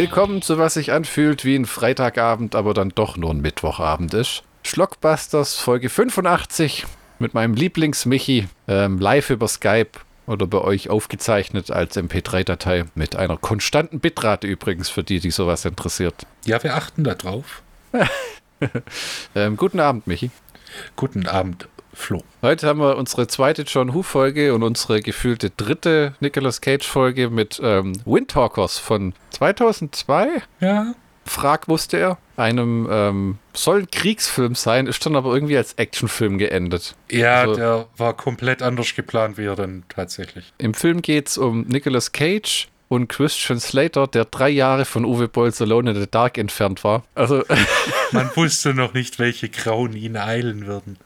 Willkommen zu was sich anfühlt wie ein Freitagabend, aber dann doch nur ein Mittwochabend ist. Schlockbusters Folge 85 mit meinem Lieblings-Michi ähm, live über Skype oder bei euch aufgezeichnet als MP3-Datei mit einer konstanten Bitrate übrigens für die, die sowas interessiert. Ja, wir achten da drauf. ähm, guten Abend, Michi. Guten Abend, Flo. Heute haben wir unsere zweite John Who-Folge und unsere gefühlte dritte Nicolas Cage-Folge mit ähm, Windtalkers von 2002. Ja. Frag wusste er. Einem ähm, soll ein Kriegsfilm sein, ist dann aber irgendwie als Actionfilm geendet. Ja, also, der war komplett anders geplant, wie er dann tatsächlich. Im Film geht es um Nicolas Cage, und Christian Slater, der drei Jahre von Uwe Bolls Alone in the Dark entfernt war. Also man wusste noch nicht, welche Grauen ihn eilen würden.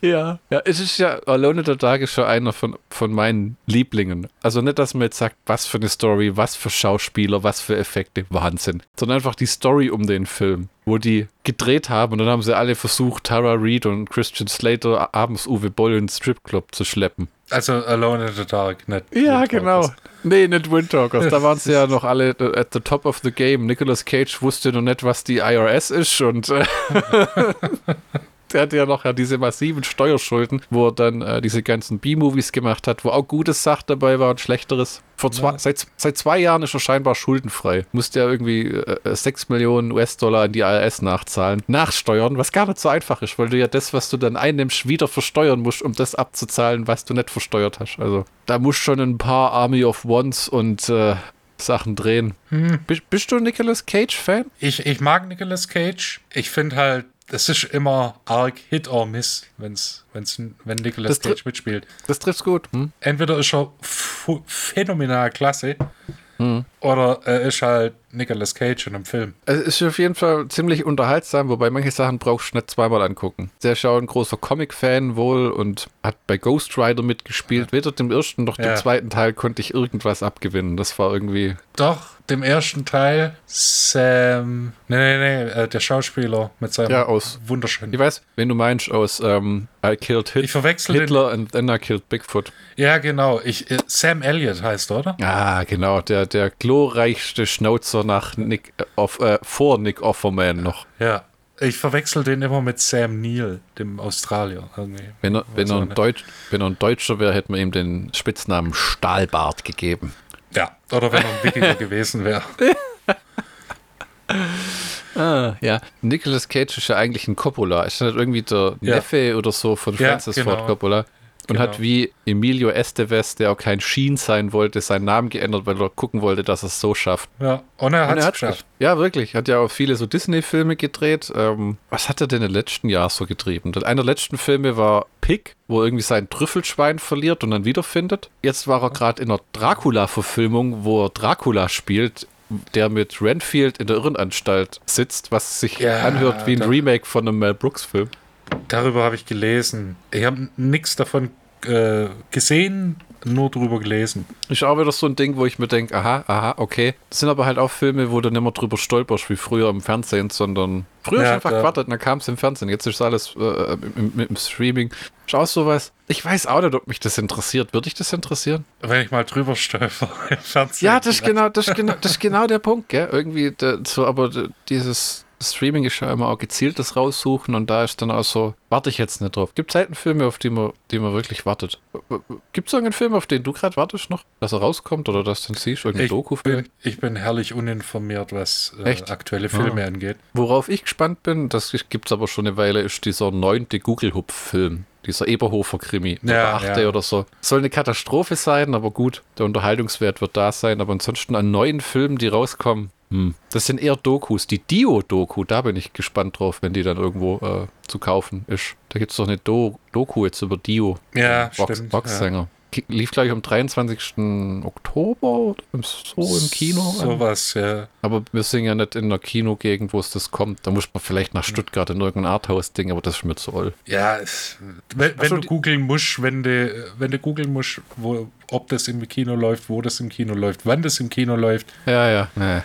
Ja, ja, es ist ja Alone in the Dark ist schon einer von, von meinen Lieblingen. Also nicht, dass man jetzt sagt, was für eine Story, was für Schauspieler, was für Effekte, Wahnsinn, sondern einfach die Story um den Film wo die gedreht haben und dann haben sie alle versucht, Tara Reid und Christian Slater abends Uwe Boll in den Stripclub zu schleppen. Also Alone in the Dark, nicht Ja, genau. Nee, nicht Windtalkers. Da waren sie ja noch alle at the top of the game. Nicolas Cage wusste noch nicht, was die IRS ist und äh, der hatte ja noch ja diese massiven Steuerschulden, wo er dann äh, diese ganzen B-Movies gemacht hat, wo auch gutes Sach dabei war und schlechteres. Vor zwei, ja. seit, seit zwei Jahren ist er scheinbar schuldenfrei. Musste ja irgendwie äh, 6 Millionen US-Dollar an die IRS nachzahlen. Nachsteuern, was gar nicht so einfach ist, weil du ja das, was du dann einnimmst, wieder versteuern musst, um das abzuzahlen, was du nicht versteuert hast. Also da muss schon ein paar Army of Ones und äh, Sachen drehen. Hm. Bist, bist, du Nicolas Cage-Fan? Ich, ich mag Nicolas Cage. Ich finde halt, das ist immer arg Hit or Miss, wenn's, wenn's, wenn Nicolas Cage mitspielt. Das trifft's gut. Hm? Entweder ist er phänomenal klasse hm. Oder er ist halt Nicolas Cage in einem Film. Es ist auf jeden Fall ziemlich unterhaltsam, wobei manche Sachen brauchst du nicht zweimal angucken. Der ist ja ein großer Comic-Fan wohl und hat bei Ghost Rider mitgespielt. Weder dem ersten noch dem ja. zweiten Teil konnte ich irgendwas abgewinnen. Das war irgendwie. Doch, dem ersten Teil Sam. Nee, nee, nee, äh, der Schauspieler mit seinem ja, aus, wunderschönen. Ich weiß, wenn du meinst, aus ähm, I Killed Hit ich verwechsel Hitler den, and then I Killed Bigfoot. Ja, genau. Ich, äh, Sam Elliott heißt, oder? Ah, genau. Der, der glorreichste Schnauzer nach Nick of, äh, vor Nick Offerman noch. Ja. Ich verwechsel den immer mit Sam Neill, dem Australier. Irgendwie. Wenn er, wenn, er ein Deutsch, wenn er ein Deutscher wäre, hätten wir ihm den Spitznamen Stahlbart gegeben. Ja, oder wenn er ein Wikinger gewesen wäre. ah, ja. Nicolas Cage ist ja eigentlich ein Coppola. Ist das irgendwie der ja. Neffe oder so von Francis ja, genau. Ford Coppola? Und genau. hat wie Emilio Estevez, der auch kein Sheen sein wollte, seinen Namen geändert, weil er gucken wollte, dass er es so schafft. Ja, und er hat es geschafft. Ja, wirklich. Hat ja auch viele so Disney-Filme gedreht. Ähm, was hat er denn im letzten Jahr so getrieben? Einer der letzten Filme war Pig, wo er irgendwie sein Trüffelschwein verliert und dann wiederfindet. Jetzt war er gerade in einer Dracula-Verfilmung, wo er Dracula spielt der mit Renfield in der Irrenanstalt sitzt, was sich ja, anhört wie ein Remake von einem Mel Brooks-Film. Darüber habe ich gelesen. Ich habe nichts davon äh, gesehen, nur drüber gelesen. Ist auch wieder so ein Ding, wo ich mir denke, aha, aha, okay. Das sind aber halt auch Filme, wo du nicht mehr drüber stolperst, wie früher im Fernsehen, sondern früher ja, einfach gewartet und dann kam es im Fernsehen. Jetzt ist alles äh, im, im, im, Streaming. Schau sowas. Ich weiß auch nicht, ob mich das interessiert. Würde ich das interessieren? Wenn ich mal drüber stolper im Fernsehen. Ja, das ist genau, das ist genau, das ist genau der Punkt, gell? Irgendwie so, aber dieses Streaming ist ja immer auch gezieltes raussuchen und da ist dann auch so, warte ich jetzt nicht drauf. Gibt es selten Filme, auf die man, die man wirklich wartet? Gibt es irgendeinen Film, auf den du gerade wartest noch, dass er rauskommt oder dass du ihn siehst? Irgendein Doku bin, Ich bin herrlich uninformiert, was äh, aktuelle Filme ah. angeht. Worauf ich gespannt bin, das gibt es aber schon eine Weile, ist dieser neunte Google-Hupf-Film. Dieser Eberhofer-Krimi, der ja, achte ja. oder so. Soll eine Katastrophe sein, aber gut, der Unterhaltungswert wird da sein. Aber ansonsten an neuen Filmen, die rauskommen, hm. Das sind eher Dokus. Die Dio-Doku, da bin ich gespannt drauf, wenn die dann irgendwo äh, zu kaufen ist. Da gibt es doch eine Do Doku jetzt über Dio. Ja, Box stimmt. Boxsänger. Ja. Lief gleich am 23. Oktober oder so im Kino. Sowas, ja. Aber wir sind ja nicht in einer Kinogegend, wo es das kommt. Da muss man vielleicht nach Stuttgart in irgendein Arthouse-Ding, aber das ist mir zu all. Ja, es, wenn, wenn du googeln musst, wenn du, wenn du googeln musst, wo, ob das im Kino läuft, wo das im Kino läuft, wann das im Kino läuft. Ja, ja. Nee.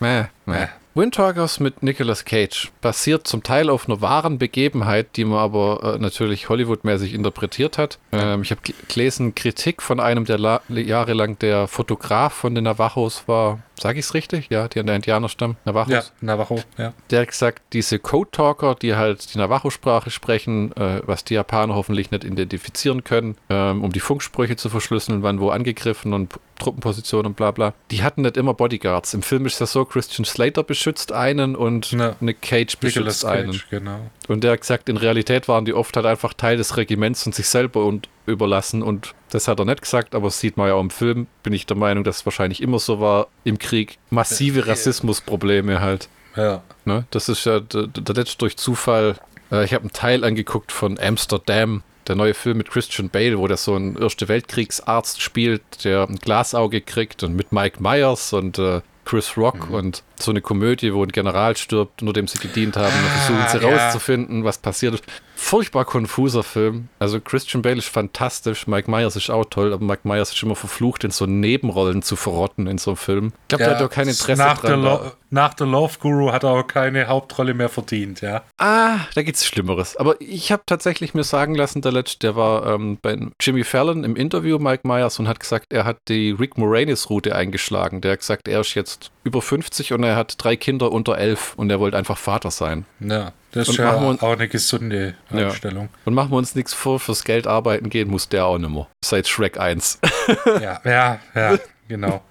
Mäh, mäh. Windtalkers mit Nicolas Cage basiert zum Teil auf einer wahren Begebenheit, die man aber äh, natürlich Hollywood-mäßig interpretiert hat. Ähm, ich habe gelesen, Kritik von einem, der jahrelang der Fotograf von den Navajos war, Sag ich es richtig? Ja, die an der Indianerstamm, Navajos. Ja, Navajo, ja. Der hat gesagt, diese Code Talker, die halt die Navajo-Sprache sprechen, äh, was die Japaner hoffentlich nicht identifizieren können, ähm, um die Funksprüche zu verschlüsseln, wann wo angegriffen und Truppenpositionen und bla bla. Die hatten nicht immer Bodyguards. Im Film ist das so, Christian Slater beschützt einen und ja. Nick Cage beschützt Nicolas einen. Cage, genau. Und der hat gesagt, in Realität waren die oft halt einfach Teil des Regiments und sich selber und überlassen und das hat er nicht gesagt, aber das sieht man ja auch im Film, bin ich der Meinung, dass es wahrscheinlich immer so war im Krieg. Massive Rassismusprobleme halt. Ja. Ne? Das ist ja der, der letzte durch Zufall. Äh, ich habe einen Teil angeguckt von Amsterdam, der neue Film mit Christian Bale, wo der so ein Erste Weltkriegsarzt spielt, der ein Glasauge kriegt und mit Mike Myers und äh, Chris Rock mhm. und so eine Komödie, wo ein General stirbt, nur dem sie gedient haben, und versuchen sie ah, ja. rauszufinden, was passiert ist furchtbar konfuser Film. Also Christian Bale ist fantastisch, Mike Myers ist auch toll, aber Mike Myers ist immer verflucht, in so Nebenrollen zu verrotten in so einem Film. Ich glaube, ja, der hat doch kein Interesse nach dran. Der nach der Love Guru hat er auch keine Hauptrolle mehr verdient, ja. Ah, da gibt's Schlimmeres. Aber ich habe tatsächlich mir sagen lassen, der letzte, der war ähm, bei Jimmy Fallon im Interview, Mike Myers, und hat gesagt, er hat die Rick Moranis-Route eingeschlagen. Der hat gesagt, er ist jetzt über 50 und er hat drei Kinder unter elf und er wollte einfach Vater sein. Ja. Das ist ja uns, auch eine gesunde Einstellung. Ja. Und machen wir uns nichts vor, fürs Geld arbeiten gehen muss der auch nicht mehr. Seit Shrek 1. ja, ja, ja, genau.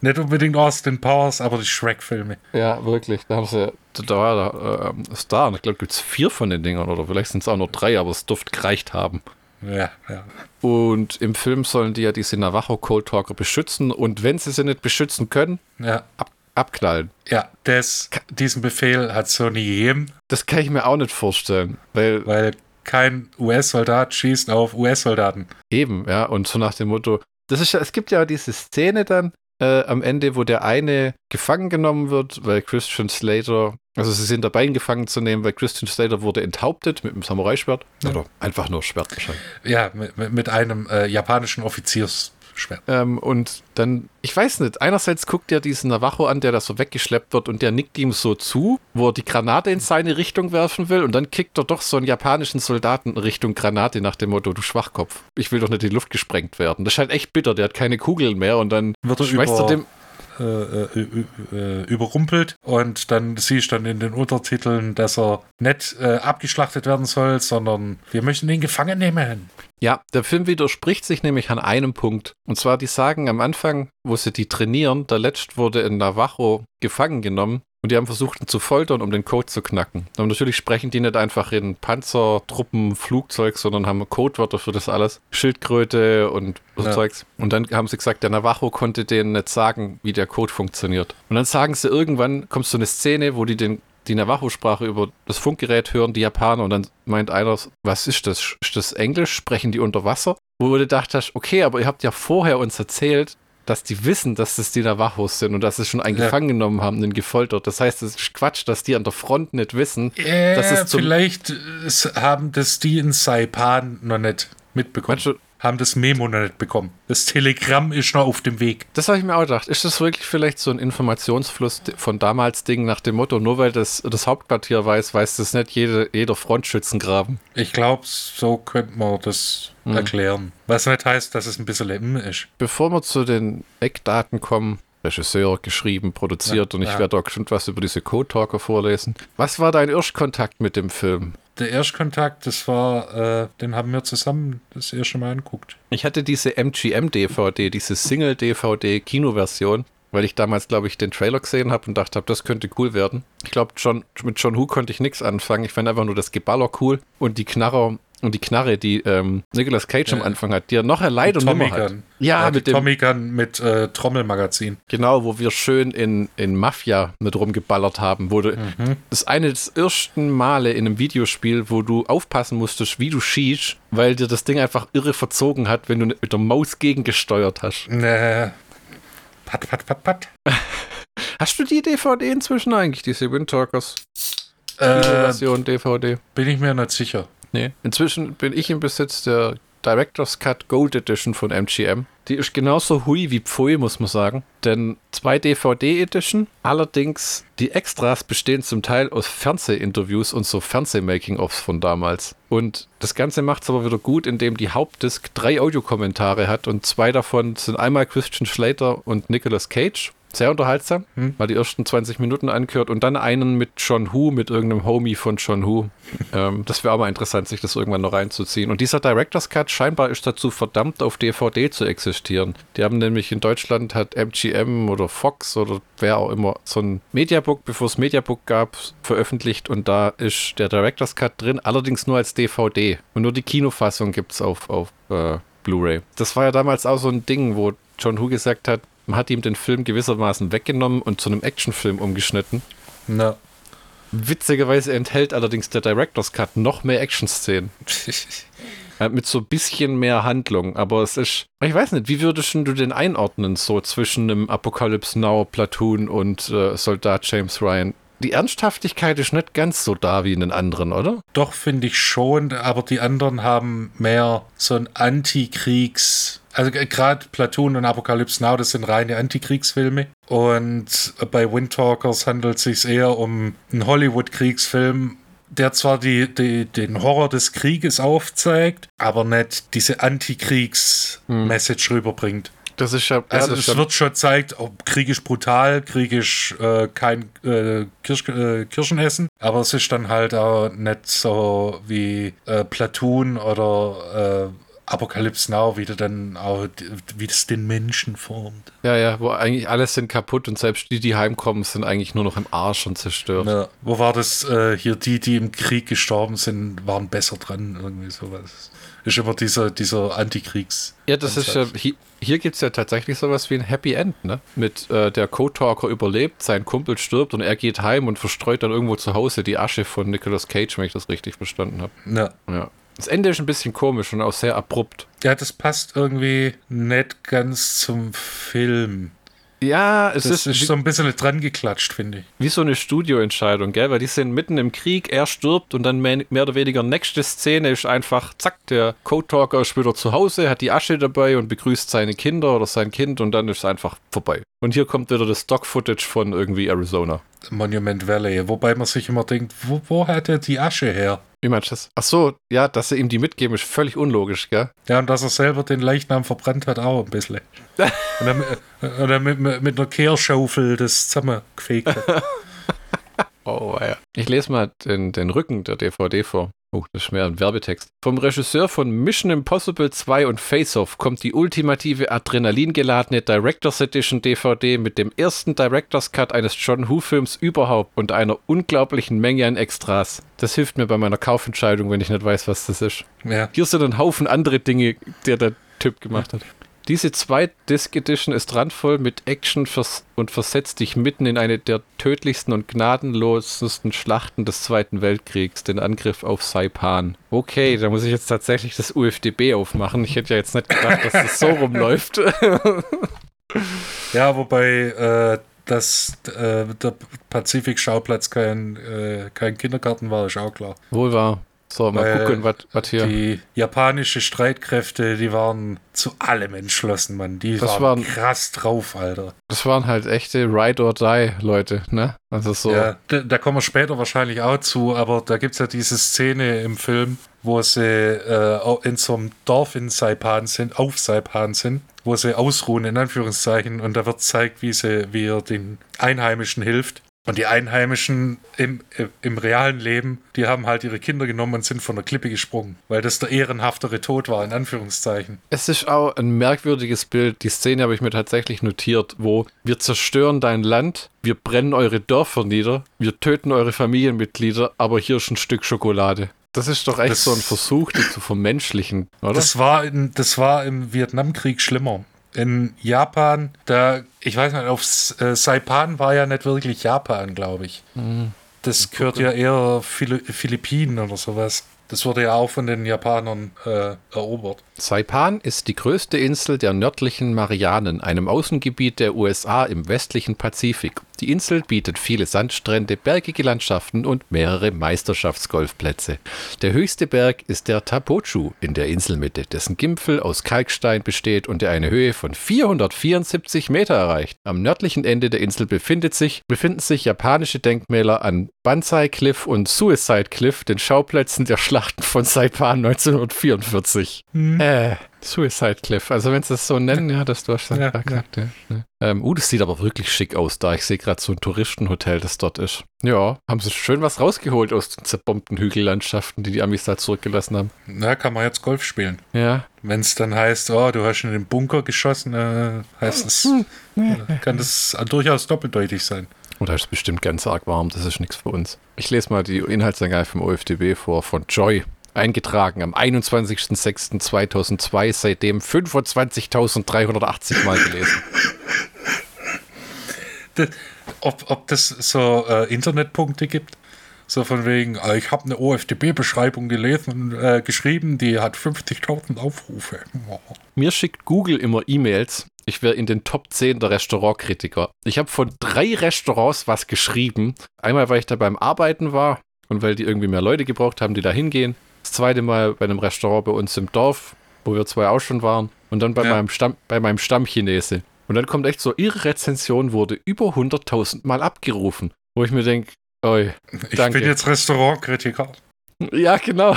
Nicht unbedingt Austin Powers, aber die Shrek-Filme. Ja, wirklich. Da haben sie, da war äh, Star, und ich glaube, gibt es vier von den Dingern oder vielleicht sind es auch nur drei, aber es dürfte gereicht haben. Ja, ja. Und im Film sollen die ja diese Navajo Cold Talker beschützen und wenn sie sie nicht beschützen können, ja. ab abknallen. Ja, das, diesen Befehl hat Sony gegeben. Das kann ich mir auch nicht vorstellen, weil. Weil kein US-Soldat schießt auf US-Soldaten. Eben, ja, und so nach dem Motto. Das ist ja, es gibt ja diese Szene dann äh, am Ende, wo der eine gefangen genommen wird, weil Christian Slater, also sie sind dabei, ihn gefangen zu nehmen, weil Christian Slater wurde enthauptet mit einem Samurai-Schwert. Ja. Oder einfach nur Schwert wahrscheinlich. Ja, mit, mit einem äh, japanischen Offiziers schwer. Ähm, und dann, ich weiß nicht, einerseits guckt er diesen Navajo an, der da so weggeschleppt wird und der nickt ihm so zu, wo er die Granate in seine Richtung werfen will und dann kickt er doch so einen japanischen Soldaten Richtung Granate nach dem Motto, du Schwachkopf, ich will doch nicht in die Luft gesprengt werden. Das scheint echt bitter, der hat keine Kugeln mehr und dann wird er schmeißt er dem äh, äh, äh, überrumpelt und dann siehst du dann in den Untertiteln, dass er nicht äh, abgeschlachtet werden soll, sondern wir möchten ihn gefangen nehmen. Ja, der Film widerspricht sich nämlich an einem Punkt. Und zwar, die sagen am Anfang, wo sie die trainieren, der Letzt wurde in Navajo gefangen genommen und die haben versucht, ihn zu foltern, um den Code zu knacken. Und natürlich sprechen die nicht einfach in Panzer, Truppen, Flugzeug, sondern haben Codewörter für das alles. Schildkröte und so ja. Zeugs. Und dann haben sie gesagt, der Navajo konnte denen nicht sagen, wie der Code funktioniert. Und dann sagen sie irgendwann, kommt so eine Szene, wo die den die Navajo-Sprache über das Funkgerät hören, die Japaner, und dann meint einer, was ist das? Ist das Englisch? Sprechen die unter Wasser? Wo du gedacht hast, okay, aber ihr habt ja vorher uns erzählt, dass die wissen, dass das die Navajos sind und dass sie schon einen ja. gefangen genommen haben und gefoltert. Das heißt, es ist Quatsch, dass die an der Front nicht wissen. Äh, dass es vielleicht haben das die in Saipan noch nicht mitbekommen. Du, haben das Memo noch nicht bekommen. Das Telegramm ist noch auf dem Weg. Das habe ich mir auch gedacht. Ist das wirklich vielleicht so ein Informationsfluss von damals Ding nach dem Motto, nur weil das, das Hauptquartier weiß, weiß das nicht jede, jeder Frontschützengraben? Ich glaube, so könnte man das hm. erklären. Was nicht heißt, dass es ein bisschen M ist. Bevor wir zu den Eckdaten kommen, Regisseur geschrieben, produziert ja, und ich ja. werde auch bestimmt was über diese Code Talker vorlesen. Was war dein Erstkontakt mit dem Film? Der Erstkontakt, das war, äh, den haben wir zusammen das erste Mal anguckt. Ich hatte diese MGM-DVD, diese Single-DVD-Kinoversion, weil ich damals, glaube ich, den Trailer gesehen habe und dachte, das könnte cool werden. Ich glaube, mit John Who konnte ich nichts anfangen. Ich fand einfach nur das Geballer cool und die Knarrer und die Knarre, die ähm, Nicolas Cage ja. am Anfang hat, die er noch Leid und Nummer hat. Ja, ja mit dem Tommy Gun mit äh, Trommelmagazin. Genau, wo wir schön in, in Mafia mit rumgeballert haben, wo du, mhm. das eine des ersten Male in einem Videospiel, wo du aufpassen musstest, wie du schießt, weil dir das Ding einfach irre verzogen hat, wenn du mit der Maus gegengesteuert hast. Nee. Pat, pat, pat, pat. Hast du die DVD inzwischen eigentlich, diese Windtalkers? Äh, Version DVD? Bin ich mir nicht sicher. Nee. Inzwischen bin ich im Besitz der Director's Cut Gold Edition von MGM. Die ist genauso hui wie Pfui, muss man sagen. Denn zwei DVD-Edition. Allerdings, die Extras bestehen zum Teil aus Fernsehinterviews und so Fernsehmaking-Offs von damals. Und das Ganze macht es aber wieder gut, indem die Hauptdisk drei Audiokommentare hat und zwei davon sind einmal Christian Slater und Nicolas Cage Sehr unterhaltsam. Hm. Mal die ersten 20 Minuten angehört und dann einen mit John Who, mit irgendeinem Homie von John Who. ähm, das wäre auch mal interessant, sich das irgendwann noch reinzuziehen. Und dieser Director's Cut scheinbar ist dazu verdammt, auf DVD zu existieren. Die haben nämlich in Deutschland hat MGM oder Fox oder wer auch immer so ein Mediabook, bevor es Mediabook gab, veröffentlicht und da ist der Director's Cut drin, allerdings nur als DVD. Und nur die Kinofassung gibt es auf, auf äh, Blu-ray. Das war ja damals auch so ein Ding, wo John Who gesagt hat, man hat ihm den Film gewissermaßen weggenommen und zu einem Actionfilm umgeschnitten. Na. Witzigerweise enthält allerdings der Director's Cut noch mehr Action-Szenen. Mit so ein bisschen mehr Handlung. Aber es ist, ich weiß nicht, wie würdest du den einordnen, so zwischen einem Apocalypse Now, Platoon und äh, Soldat James Ryan? Die Ernsthaftigkeit ist nicht ganz so da wie in den anderen, oder? Doch, finde ich schon, aber die anderen haben mehr so ein Antikriegs- also gerade Platoon und Apocalypse Now, das sind reine Antikriegsfilme. Und bei Windtalkers handelt es sich eher um einen Hollywood-Kriegsfilm, der zwar die, die, den Horror des Krieges aufzeigt, aber nicht diese Antikriegs-Message rüberbringt. Das ist ja. Also ja, es wird schon gezeigt, oh, Krieg ist brutal, Krieg ist äh, kein äh, Kirsch, äh, Kirschenessen, aber es ist dann halt auch nicht so wie äh, Platoon oder äh, Apocalypse Now, wie, dann auch, wie das den Menschen formt. ja, ja, wo eigentlich alles sind kaputt und selbst die, die heimkommen, sind eigentlich nur noch im Arsch und zerstört. Ja, wo war das äh, hier, die, die im Krieg gestorben sind, waren besser dran, irgendwie sowas. Ist immer dieser, dieser Antikriegs. Ja, das ist ja, hier, gibt es ja tatsächlich sowas wie ein Happy End, ne? Mit äh, der Code-Talker überlebt, sein Kumpel stirbt und er geht heim und verstreut dann irgendwo zu Hause die Asche von Nicolas Cage, wenn ich das richtig verstanden habe. Ja. Ja. Das Ende ist ein bisschen komisch und auch sehr abrupt. ja, das passt irgendwie nicht ganz zum Film. Ja, es Das ist, ist so ein bisschen dran geklatscht, finde ich. wie so eine Studioentscheidung, gell? Weil die sind mitten im Krieg, er stirbt und dann mehr, mehr oder weniger nächste Szene ist einfach, zack, der Code-Talker ist wieder zu Hause, hat die Asche dabei und begrüßt seine Kinder oder sein Kind und dann ist es einfach vorbei. Und hier kommt wieder das Stock-Footage von irgendwie Arizona. Monument Valley, wobei man sich immer denkt, wo, wo hat er die Asche her? Wie meinst du das? Ach so, ja, dass sie ihm die mitgeben, ist völlig unlogisch, gell? Ja, und dass er selber den Leichnam verbrannt hat, auch ein bisschen. und dann, und dann mit, mit, mit einer Kehrschaufel das zusammengefegt hat. Oh, ja. Ich lese mal den, den Rücken der DVD vor. Oh, das ist mehr ein Werbetext. Vom Regisseur von Mission Impossible 2 und Face Off kommt die ultimative adrenalingeladene Director's Edition DVD mit dem ersten Director's Cut eines John Who-Films überhaupt und einer unglaublichen Menge an Extras. Das hilft mir bei meiner Kaufentscheidung, wenn ich nicht weiß, was das ist. Ja. Hier sind ein Haufen andere Dinge, die der Typ gemacht hat. Diese Zweit-Disc Edition ist randvoll mit Action und versetzt dich mitten in eine der tödlichsten und gnadenlosesten Schlachten des Zweiten Weltkriegs, den Angriff auf Saipan. Okay, da muss ich jetzt tatsächlich das UFDB aufmachen. Ich hätte ja jetzt nicht gedacht, dass das so rumläuft. Ja, wobei äh, dass äh, der Pazifik-Schauplatz kein, äh, kein Kindergarten war, ist auch klar. Wohl wahr. So, mal Weil gucken, was hier. Die japanische Streitkräfte, die waren zu allem entschlossen, Mann. Die waren, waren- krass drauf, Alter. Das waren halt echte Ride or Die Leute, ne? Also so. Ja, da, da kommen wir später wahrscheinlich auch zu, aber da gibt es ja diese Szene im Film, wo sie äh, in so einem Dorf in Saipan sind, auf Saipan sind, wo sie ausruhen, in Anführungszeichen, und da wird gezeigt, wie, sie, wie er den Einheimischen hilft. Und die Einheimischen im, im realen Leben, die haben halt ihre Kinder genommen und sind von der Klippe gesprungen, weil das der ehrenhaftere Tod war, in Anführungszeichen. Es ist auch ein merkwürdiges Bild. Die Szene habe ich mir tatsächlich notiert, wo wir zerstören dein Land, wir brennen eure Dörfer nieder, wir töten eure Familienmitglieder, aber hier ist ein Stück Schokolade. Das ist doch echt Das- so ein Versuch, die zu vermenschlichen, oder? Das war, in, das war im Vietnamkrieg schlimmer. In Japan, da, ich weiß nicht, auf äh, Saipan war ja nicht wirklich Japan, glaube ich. Das gehört ja eher Phili Philippinen oder sowas. Das wurde ja auch von den Japanern äh, erobert. Saipan ist die größte Insel der nördlichen Marianen, einem Außengebiet der USA im westlichen Pazifik. Die Insel bietet viele Sandstrände, bergige Landschaften und mehrere Meisterschaftsgolfplätze. Der höchste Berg ist der Tapochu in der Inselmitte, dessen Gipfel aus Kalkstein besteht und der eine Höhe von 474 Meter erreicht. Am nördlichen Ende der Insel befindet sich, befinden sich japanische Denkmäler an Banzai Cliff und Suicide Cliff, den Schauplätzen der Schlachten von Saipan 1944. Äh, Suicide Cliff. Also wenn sie das so nennen, ja, das du hast ja, gesagt. Ja. Ja. Ähm, uh, das sieht aber wirklich schick aus da. Ich sehe gerade so ein Touristenhotel, das dort ist. Ja, haben sie schön was rausgeholt aus den zerbombten Hügellandschaften, die die Amis da zurückgelassen haben. Na, kann man jetzt Golf spielen. Ja. Wenn es dann heißt, oh, du hast in den Bunker geschossen, äh, heißt es, äh, kann das durchaus doppeldeutig sein. Oder ist bestimmt ganz arg warm, das ist nichts für uns. Ich lese mal die Inhaltsangabe vom OFDB vor, von Joy. Eingetragen am 21.06.2002, seitdem 25.380 Mal gelesen. Das, ob, ob das so äh, Internetpunkte gibt? So von wegen, äh, ich habe eine OFDB-Beschreibung gelesen und äh, geschrieben, die hat 50.000 Aufrufe. Oh. Mir schickt Google immer E-Mails. Ich wäre in den Top 10 der Restaurantkritiker. Ich habe von drei Restaurants was geschrieben. Einmal, weil ich da beim Arbeiten war und weil die irgendwie mehr Leute gebraucht haben, die da hingehen. Das zweite Mal bei einem Restaurant bei uns im Dorf, wo wir zwei auch schon waren. Und dann bei, ja. meinem, Stamm, bei meinem Stammchinese. Und dann kommt echt so, ihre Rezension wurde über 100.000 Mal abgerufen. Wo ich mir denke, oi, Ich danke. bin jetzt Restaurantkritiker. Ja, genau.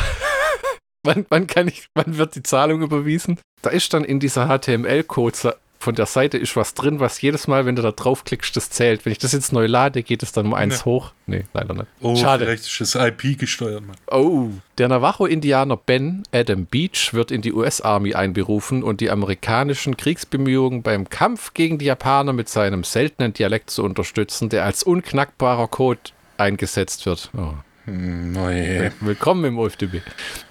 wann, wann, kann ich, wann wird die Zahlung überwiesen? Da ist dann in dieser HTML-Code von der Seite ist was drin, was jedes Mal, wenn du da draufklickst, das zählt. Wenn ich das jetzt neu lade, geht es dann um eins ja. hoch. Nee, leider nicht. Oh, Schade. vielleicht ist das IP gesteuert, Mann. Oh. Der Navajo-Indianer Ben Adam Beach wird in die US-Army einberufen und die amerikanischen Kriegsbemühungen beim Kampf gegen die Japaner mit seinem seltenen Dialekt zu unterstützen, der als unknackbarer Code eingesetzt wird. Oh. Neue. Willkommen im OFDB.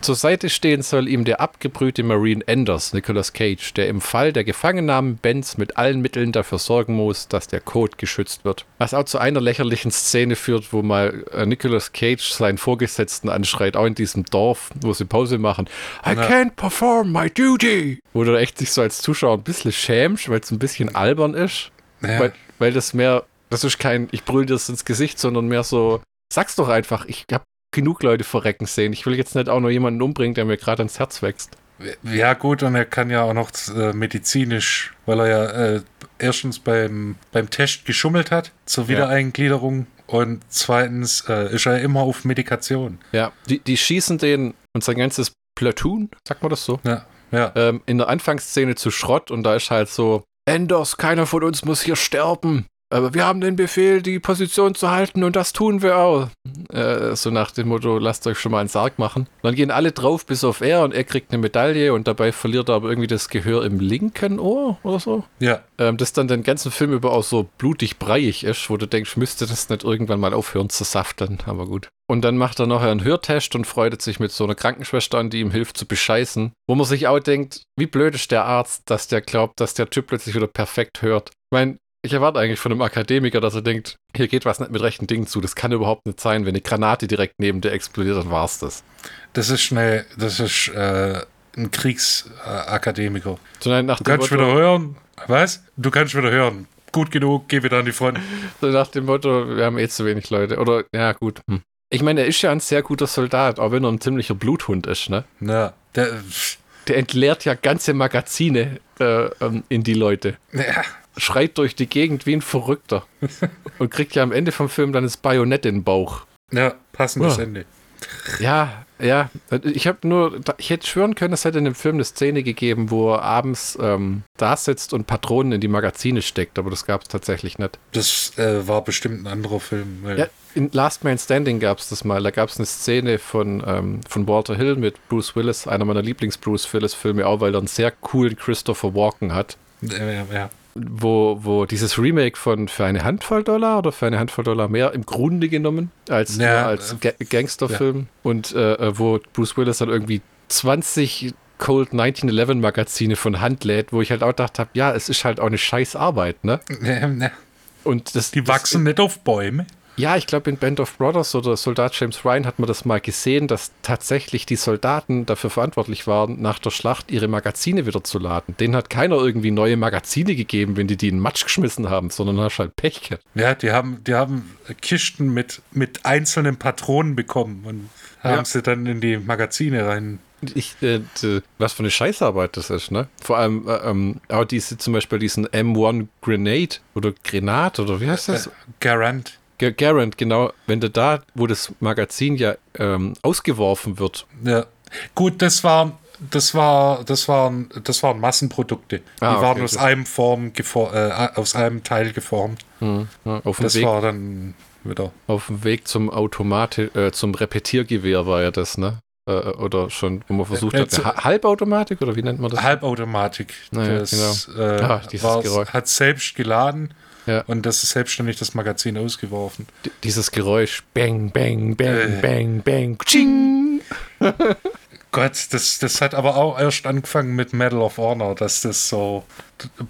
Zur Seite stehen soll ihm der abgebrühte Marine Enders, Nicolas Cage, der im Fall der Gefangennahme Benz mit allen Mitteln dafür sorgen muss, dass der Code geschützt wird. Was auch zu einer lächerlichen Szene führt, wo mal äh, Nicolas Cage seinen Vorgesetzten anschreit, auch in diesem Dorf, wo sie Pause machen. I Na. can't perform my duty. Wo du echt sich so als Zuschauer ein bisschen schämst, weil es ein bisschen albern ist. Ja. Weil, weil das mehr das ist kein, ich brülle das ins Gesicht, sondern mehr so, Sag's doch einfach, ich habe genug Leute verrecken sehen. Ich will jetzt nicht auch noch jemanden umbringen, der mir gerade ans Herz wächst. Ja, gut, und er kann ja auch noch äh, medizinisch, weil er ja äh, erstens beim, beim Test geschummelt hat zur Wiedereingliederung ja. und zweitens äh, ist er immer auf Medikation. Ja, die, die schießen den und sein ganzes Platoon, sagt man das so? Ja, ja. Ähm, in der Anfangsszene zu Schrott und da ist halt so, Enders, keiner von uns muss hier sterben. Aber wir haben den Befehl, die Position zu halten und das tun wir auch. Äh, so nach dem Motto, lasst euch schon mal einen Sarg machen. Dann gehen alle drauf, bis auf er und er kriegt eine Medaille und dabei verliert er aber irgendwie das Gehör im linken Ohr oder so. Ja. Ähm, das dann den ganzen Film über auch so blutig breiig ist, wo du denkst, müsste das nicht irgendwann mal aufhören zu safteln, aber gut. Und dann macht er nachher einen Hörtest und freut sich mit so einer Krankenschwester an, die ihm hilft zu bescheißen. Wo man sich auch denkt, wie blöd ist der Arzt, dass der glaubt, dass der Typ plötzlich wieder perfekt hört. Ich meine, ich erwarte eigentlich von einem Akademiker, dass er denkt, hier geht was nicht mit rechten Dingen zu. Das kann überhaupt nicht sein. Wenn eine Granate direkt neben dir explodiert, dann war es das. Das ist schnell, das ist äh, ein Kriegsakademiker. Du kannst Motto, wieder hören. Was? Du kannst wieder hören. Gut genug, geh wieder an die Front. So nach dem Motto, wir haben eh zu wenig Leute. Oder, ja, gut. Hm. Ich meine, er ist ja ein sehr guter Soldat, auch wenn er ein ziemlicher Bluthund ist, ne? Ja, der, der entleert ja ganze Magazine äh, ähm, in die Leute. Ja schreit durch die Gegend wie ein Verrückter. und kriegt ja am Ende vom Film dann das Bajonett in den Bauch. Ja, passendes oh. Ende. Ja, ja. Ich habe nur, ich hätte schwören können, es hätte in dem Film eine Szene gegeben, wo er abends ähm, da sitzt und Patronen in die Magazine steckt, aber das gab es tatsächlich nicht. Das äh, war bestimmt ein anderer Film. Ja, in Last Man Standing gab es das mal. Da gab es eine Szene von, ähm, von Walter Hill mit Bruce Willis, einer meiner Lieblings-Bruce Willis-Filme, auch weil er einen sehr coolen Christopher Walken hat. Ja, ja wo, wo dieses Remake von für eine Handvoll Dollar oder für eine Handvoll Dollar mehr im Grunde genommen als, ja, als Ga Gangsterfilm ja. und äh, äh, wo Bruce Willis dann irgendwie 20 Cold 1911 Magazine von Hand lädt, wo ich halt auch gedacht habe, ja, es ist halt auch eine scheiß Arbeit, ne? Und das, Die wachsen das, nicht auf Bäume. Ja, ich glaube, in Band of Brothers oder Soldat James Ryan hat man das mal gesehen, dass tatsächlich die Soldaten dafür verantwortlich waren, nach der Schlacht ihre Magazine wieder zu laden. Denen hat keiner irgendwie neue Magazine gegeben, wenn die die in Matsch geschmissen haben, sondern hast halt Pech gehabt. Ja, die haben, die haben Kisten mit, mit einzelnen Patronen bekommen und haben ja. sie dann in die Magazine rein ich, äh, was für eine Scheißarbeit das ist, ne? Vor allem äh, ähm, auch diese, zum Beispiel diesen M1 Grenade oder Grenat oder wie heißt das? Äh, Garant. Garant, genau, wenn du da, wo das Magazin ja ähm, ausgeworfen wird. Ja. Gut, das war, das war, das waren, das waren Massenprodukte. Ah, die okay, waren aus einem Form äh, aus einem Teil geformt. Hm, ja, auf, dem Das Weg, war dann wieder. auf dem Weg zum Automat, äh, zum Repetiergewehr war ja das, ne? Äh, oder schon, wo man versucht Äh, hat, Ha- Halbautomatik oder wie nennt man das? Halbautomatik. Naja, das äh, Ah, dieses Geräusch. hat selbst geladen Ja. und das ist selbstständig das Magazin ausgeworfen. D- Dieses Geräusch, bang, bang, bang, Äh. bang, bang, ching. Gott, das, das hat aber auch erst angefangen mit Medal of Honor, dass das so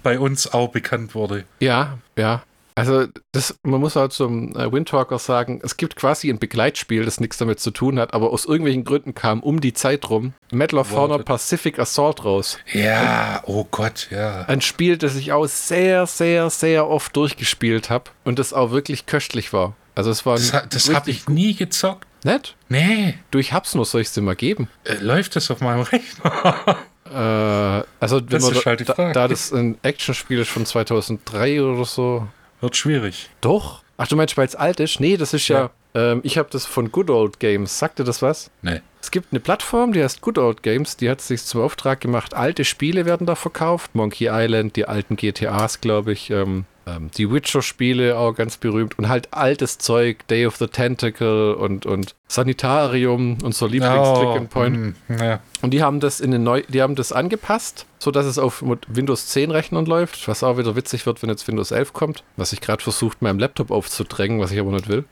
bei uns auch bekannt wurde. Ja, ja. Also das, man muss halt zum äh, Windtalker sagen, es gibt quasi ein Begleitspiel, das nichts damit zu tun hat, aber aus irgendwelchen Gründen kam um die Zeit rum Medal of. Honor Pacific Assault raus. Ja, oh Gott, ja. Ein Spiel, das ich auch sehr, sehr, sehr oft durchgespielt habe und das auch wirklich köstlich war. Also es war Das, das habe ich nie gezockt. nett. Nee, Du, ich hab's nur, soll ich dir mal geben? äh, läuft das auf meinem Rechner? Äh, also wenn Das man halt da, da das ein Actionspiel ist von 2003 oder so, Wird schwierig. Doch. Ach, du meinst, weil es alt ist? Nee, das ist ja. Ähm, ich habe das von Good Old Games. Sagt dir das was? Nee. Es gibt eine Plattform, die heißt Good Old Games. Die hat sich zum Auftrag gemacht. Alte Spiele werden da verkauft. Monkey Island, die alten GTAs, glaube ich. Ähm, ähm, die Witcher-Spiele auch ganz berühmt. Und halt altes Zeug. Day of the Tentacle und, und Sanitarium, unser Lieblings-Click and Point. hm, ja. Und die haben das in den neu, die haben das angepasst, sodass es auf Windows 10 Rechnern läuft, was auch wieder witzig wird, wenn jetzt Windows 11 kommt, was ich gerade versucht, meinem Laptop aufzudrängen, was ich aber nicht will.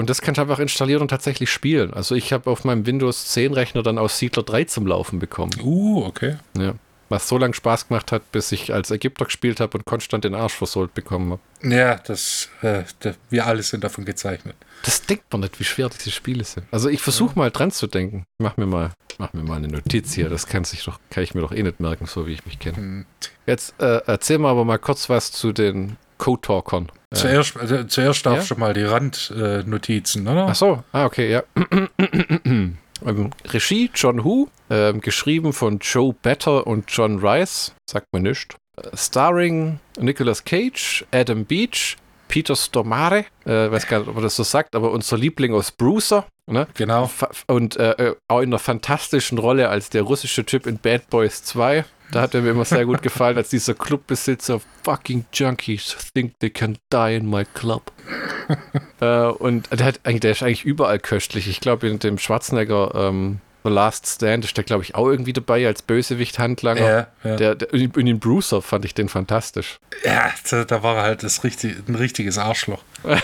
Und das kann ich einfach installieren und tatsächlich spielen. Also ich habe auf meinem Windows 10 Rechner dann aus Siedler 3 zum Laufen bekommen. Uh, okay. Ja. Was so lange Spaß gemacht hat, bis ich als Ägypter gespielt habe und konstant den Arsch versohlt bekommen habe. Ja, das, äh, da- wir alle sind davon gezeichnet. Das denkt man nicht, wie schwer diese Spiele sind. Also ich versuche mal dran zu denken. Mach mir mal, mach mir mal eine Notiz hier. Das kann sich doch, kann ich mir doch eh nicht merken, so wie ich mich kenne. Hm. Jetzt äh, erzähl mal aber mal kurz was zu den Code-Talkern. Äh, Zuerst, äh, zuerst darf Ja? schon mal die Randnotizen, äh, oder? ach so, ah, okay, ja. ähm, Regie John Hu, ähm, geschrieben von Joe Better und John Rice, sagt mir nichts. Äh, starring Nicolas Cage, Adam Beach, Peter Stormare, äh, weiß gar nicht, ob er das so sagt, aber unser Liebling aus Bruiser, ne? Genau. Und äh, äh, auch in einer fantastischen Rolle als der russische Typ in Bad Boys 2. Da hat er mir immer sehr gut gefallen, als dieser Clubbesitzer. Fucking Junkies think they can die in my club. äh, und der, hat, der ist eigentlich überall köstlich. Ich glaube, in dem Schwarzenegger ähm, The Last Stand ist der, glaube ich, auch irgendwie dabei als Bösewicht-Handlanger. Ja, ja. Der, der, in in den Bruiser fand ich den fantastisch. ja da, da war er halt das richtig, ein richtiges Arschloch.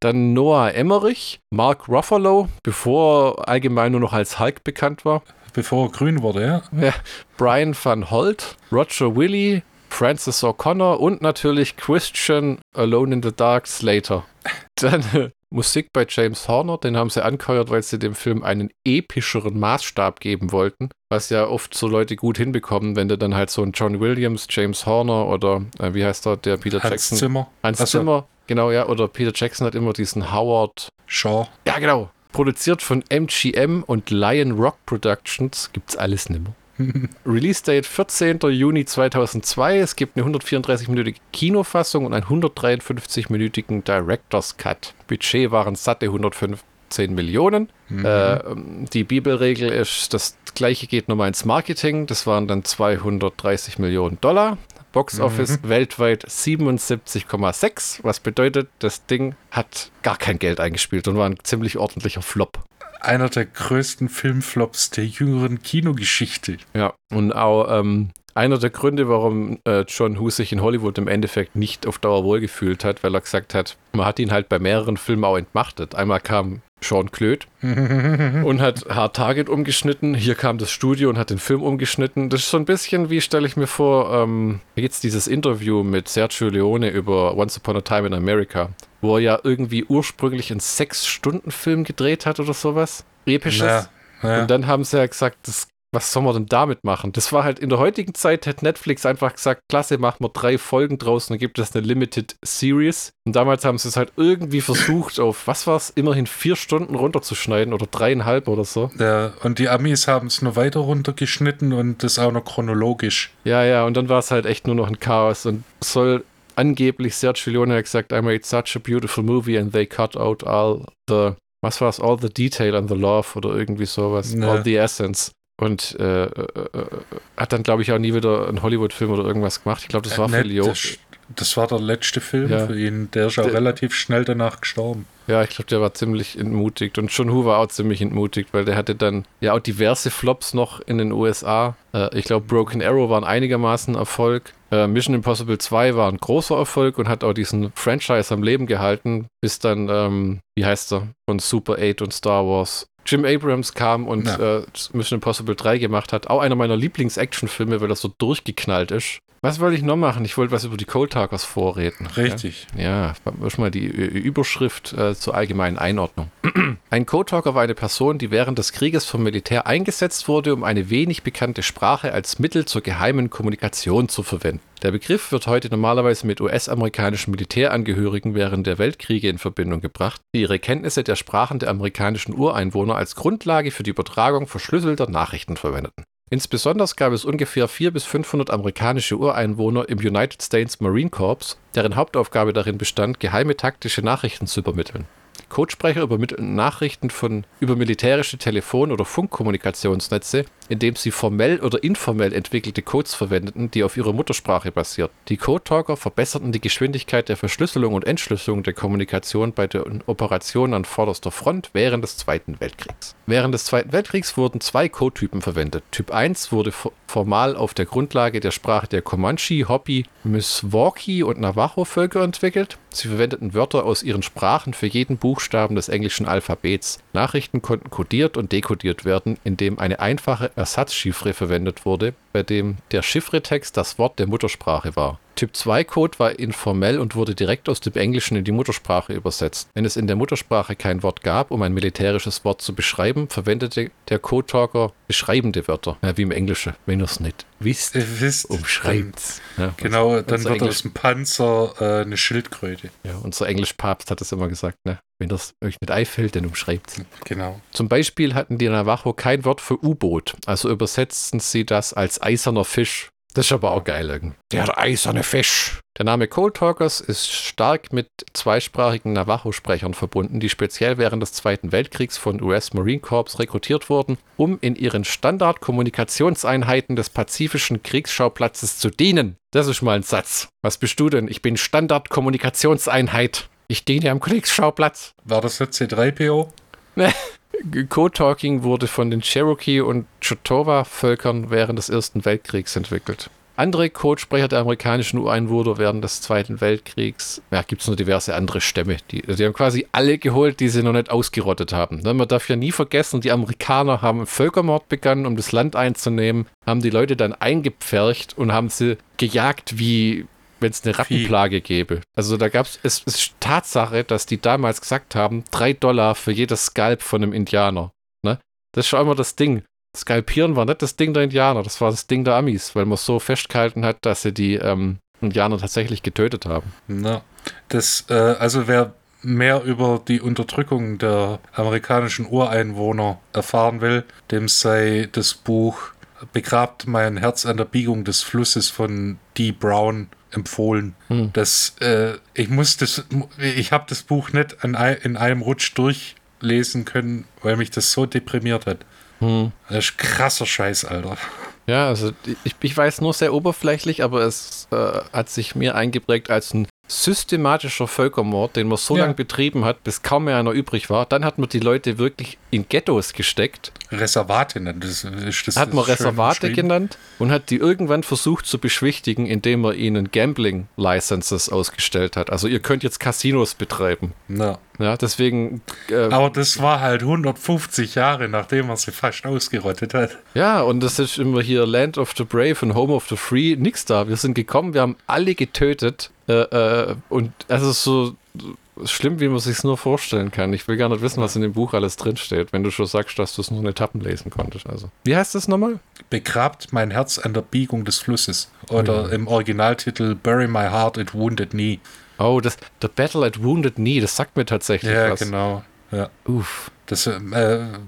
Dann Noah Emmerich, Mark Ruffalo, bevor er allgemein nur noch als Hulk bekannt war. Bevor er grün wurde, ja. Ja, Brian van Holt, Roger Willy, Francis O'Connor und natürlich Christian Alone in the Dark Slater. Dann äh, Musik bei James Horner, den haben sie angeheuert, weil sie dem Film einen epischeren Maßstab geben wollten, was ja oft so Leute gut hinbekommen, wenn du dann halt so einen John Williams, James Horner oder äh, wie heißt der, der Peter Hans Jackson, Zimmer. Hans. Zimmer, genau, ja, oder Peter Jackson hat immer diesen Howard Shaw. ja, genau. Produziert von MGM und Lion Rock Productions. Gibt's alles nimmer. Release Date 14. Juni 2002. Es gibt eine 134-minütige Kinofassung und einen 153-minütigen Director's Cut. Budget waren satte 115 Millionen. Mhm. Äh, die Bibelregel ist, das gleiche geht nochmal ins Marketing. Das waren dann 230 Millionen Dollar. Box Office weltweit 77,6, was bedeutet, das Ding hat gar kein Geld eingespielt und war ein ziemlich ordentlicher Flop. Einer der größten Filmflops der jüngeren Kinogeschichte. Ja, und auch ähm, einer der Gründe, warum äh, John Hughes sich in Hollywood im Endeffekt nicht auf Dauer wohlgefühlt hat, weil er gesagt hat, man hat ihn halt bei mehreren Filmen auch entmachtet. Einmal kam Sean Klöth und hat Hard Target umgeschnitten. Hier kam das Studio und hat den Film umgeschnitten. Das ist so ein bisschen wie, stelle ich mir vor, ähm, jetzt dieses Interview mit Sergio Leone über Once Upon a Time in America, wo er ja irgendwie ursprünglich einen Sechs-Stunden-Film gedreht hat oder sowas. Episches. Ja, ja. Und dann haben sie ja gesagt, das, was soll man denn damit machen? Das war halt in der heutigen Zeit, hätte Netflix einfach gesagt, klasse, machen wir drei Folgen draus und dann gibt es eine Limited Series. Und damals haben sie es halt irgendwie versucht, auf, was war es, immerhin vier Stunden runterzuschneiden oder dreieinhalb oder so. Ja, und die Amis haben es nur weiter runtergeschnitten und das auch noch chronologisch. Ja, ja, und dann war es halt echt nur noch ein Chaos und soll angeblich Sergio Leone hat gesagt, I made such a beautiful movie and they cut out all the, was war es, all the detail and the love oder irgendwie sowas, Ja. all the essence. Und äh, äh, äh hat dann, glaube ich, auch nie wieder einen Hollywood-Film oder irgendwas gemacht. Ich glaube, das war Äh, für Leo. das, das war der letzte Film Ja. für ihn. Der ist auch Der- relativ schnell danach gestorben. Ja, ich glaube, der war ziemlich entmutigt. Und John Woo war auch ziemlich entmutigt, weil der hatte dann ja auch diverse Flops noch in den USA. Äh, ich glaube, Broken Arrow war ein einigermaßen Erfolg. Äh, Mission Impossible 2 war ein großer Erfolg und hat auch diesen Franchise am Leben gehalten, bis dann, ähm, wie heißt er, von Super 8 und Star Wars. Jim Abrams kam und Ja. äh, Mission Impossible 3 gemacht hat. Auch einer meiner Lieblings-Action-Filme, weil das so durchgeknallt ist. Was wollte ich noch machen? Ich wollte was über die Cold Talkers vorreden. Ja? Richtig. Ja, schon mal die Ü- Überschrift äh, zur allgemeinen Einordnung. Ein Code-Talker war eine Person, die während des Krieges vom Militär eingesetzt wurde, um eine wenig bekannte Sprache als Mittel zur geheimen Kommunikation zu verwenden. Der Begriff wird heute normalerweise mit US-amerikanischen Militärangehörigen während der Weltkriege in Verbindung gebracht, die ihre Kenntnisse der Sprachen der amerikanischen Ureinwohner als Grundlage für die Übertragung verschlüsselter Nachrichten verwendeten. Insbesondere gab es ungefähr 400 bis 500 amerikanische Ureinwohner im United States Marine Corps, deren Hauptaufgabe darin bestand, geheime taktische Nachrichten zu übermitteln. Codesprecher übermittelten Nachrichten von über militärische Telefon- oder Funkkommunikationsnetze, indem sie formell oder informell entwickelte Codes verwendeten, die auf ihrer Muttersprache basierten. Die Code-Talker verbesserten die Geschwindigkeit der Verschlüsselung und Entschlüsselung der Kommunikation bei den Operationen an vorderster Front während des Zweiten Weltkriegs. Während des Zweiten Weltkriegs wurden zwei Codetypen verwendet. Typ 1 wurde fo- formal auf der Grundlage der Sprache der Comanche, Hopi, Miswaki und Navajo-Völker entwickelt. Sie verwendeten Wörter aus ihren Sprachen für jeden Buchstaben des englischen Alphabets. Nachrichten konnten kodiert und dekodiert werden, indem eine einfache Ersatzchiffre verwendet wurde, bei dem der Chiffretext das Wort der Muttersprache war. Typ 2 Code war informell und wurde direkt aus dem Englischen in die Muttersprache übersetzt. Wenn es in der Muttersprache kein Wort gab, um ein militärisches Wort zu beschreiben, verwendete der Code-Talker beschreibende Wörter. Ja, wie im Englischen. Wenn ihr es nicht wisst, Ihr wisst, umschreibt's. Ja, Genau, unser- dann unser wird Englisch- aus dem Panzer äh, eine Schildkröte. Ja, unser Englisch-Papst hat es immer gesagt, ne? Wenn das euch nicht einfällt, dann umschreibt's. Genau. Zum Beispiel hatten die Navajo kein Wort für U-Boot, also übersetzten sie das als eiserner Fisch. Das ist aber auch geil irgendwie. Der eiserne Fisch. Der Name Cold Talkers ist stark mit zweisprachigen Navajo-Sprechern verbunden, die speziell während des Zweiten Weltkriegs von US Marine Corps rekrutiert wurden, um in ihren Standard-Kommunikationseinheiten des pazifischen Kriegsschauplatzes zu dienen. Das ist mal ein Satz. Was bist du denn? Ich bin Standard-Kommunikationseinheit. Ich diene am Kriegsschauplatz. War das jetzt C3PO? Code-Talking wurde von den Cherokee- und Choctaw-Völkern während des Ersten Weltkriegs entwickelt. Andere Codesprecher der amerikanischen Ureinwohner während des Zweiten Weltkriegs, ja, gibt es noch diverse andere Stämme. Die, die haben quasi alle geholt, die sie noch nicht ausgerottet haben. Ne, Man darf ja nie vergessen, die Amerikaner haben Völkermord begangen, um das Land einzunehmen, haben die Leute dann eingepfercht und haben sie gejagt wie wenn es eine Rattenplage gäbe. Also da gab es, es ist Tatsache, dass die damals gesagt haben, drei Dollar für jedes Skalp von einem Indianer. Ne? Das ist schon immer das Ding. Skalpieren war nicht das Ding der Indianer, das war das Ding der Amis, weil man so festgehalten hat, dass sie die ähm, Indianer tatsächlich getötet haben. Na, das, äh, also wer mehr über die Unterdrückung der amerikanischen Ureinwohner erfahren will, dem sei das Buch Begrabt mein Herz an der Biegung des Flusses von D. Brown empfohlen. Hm. Das, äh, ich muss das, ich habe das Buch nicht an, in einem Rutsch durchlesen können, weil mich das so deprimiert hat. Hm. Das ist krasser Scheiß, Alter. Ja, also ich, ich weiß nur sehr oberflächlich, aber es äh, hat sich mir eingeprägt als ein systematischer Völkermord, den man so Ja. lange betrieben hat, bis kaum mehr einer übrig war. Dann hat man die Leute wirklich in Ghettos gesteckt, Reservate nennt das. ist das hat man Reservate genannt und hat die irgendwann versucht zu beschwichtigen, indem man ihnen Gambling-Licenses ausgestellt hat. Also ihr könnt jetzt Casinos betreiben. Na. Ja, deswegen, äh, Aber das war halt 150 Jahre, nachdem er sie fast ausgerottet hat. ja, und das ist immer hier Land of the Brave und Home of the Free, nix da. Wir sind gekommen, wir haben alle getötet äh, äh, und es ist so schlimm, wie man sich nur vorstellen kann. Ich will gar nicht wissen, was in dem Buch alles drinsteht, wenn du schon sagst, dass du es nur in Etappen lesen konntest. Also, wie heißt das nochmal? Begrabt mein Herz an der Biegung des Flusses. Oder im Originaltitel Bury my heart at wounded knee. Oh, das The Battle at Wounded Knee, das sagt mir tatsächlich Ja, was. genau. Ja. Uff. Das äh,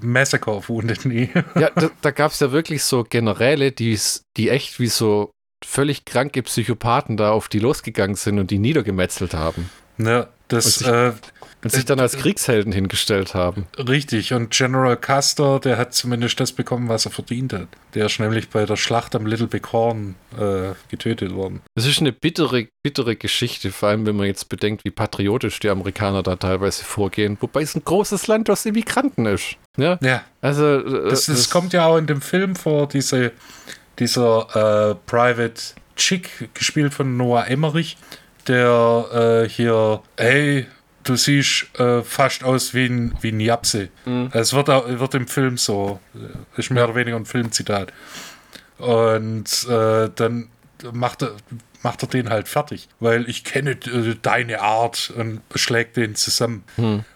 Massacre of Wounded Knee. Ja, da, da gab es ja wirklich so Generäle, die, die echt wie so völlig kranke Psychopathen da auf die losgegangen sind und die niedergemetzelt haben. ne, das, Und sich- äh, Und sich dann als Kriegshelden hingestellt haben. Richtig, und General Custer, der hat zumindest das bekommen, was er verdient hat. Der ist nämlich bei der Schlacht am Little Bighorn äh, getötet worden. Das ist eine bittere, bittere Geschichte, vor allem wenn man jetzt bedenkt, wie patriotisch die Amerikaner da teilweise vorgehen. Wobei es ein großes Land aus Immigranten ist. Ja. Ja, Also, äh, das, das kommt ja auch in dem Film vor, diese, dieser äh, Private Chick, gespielt von Noah Emmerich, der äh, hier, hey, du siehst äh, fast aus wie ein, wie ein Japse. Es wird, auch- wird im Film so, äh, ist mehr oder weniger ein Filmzitat. Und äh, dann macht er, macht er den halt fertig, weil ich kenne äh, deine Art und schlägt den zusammen.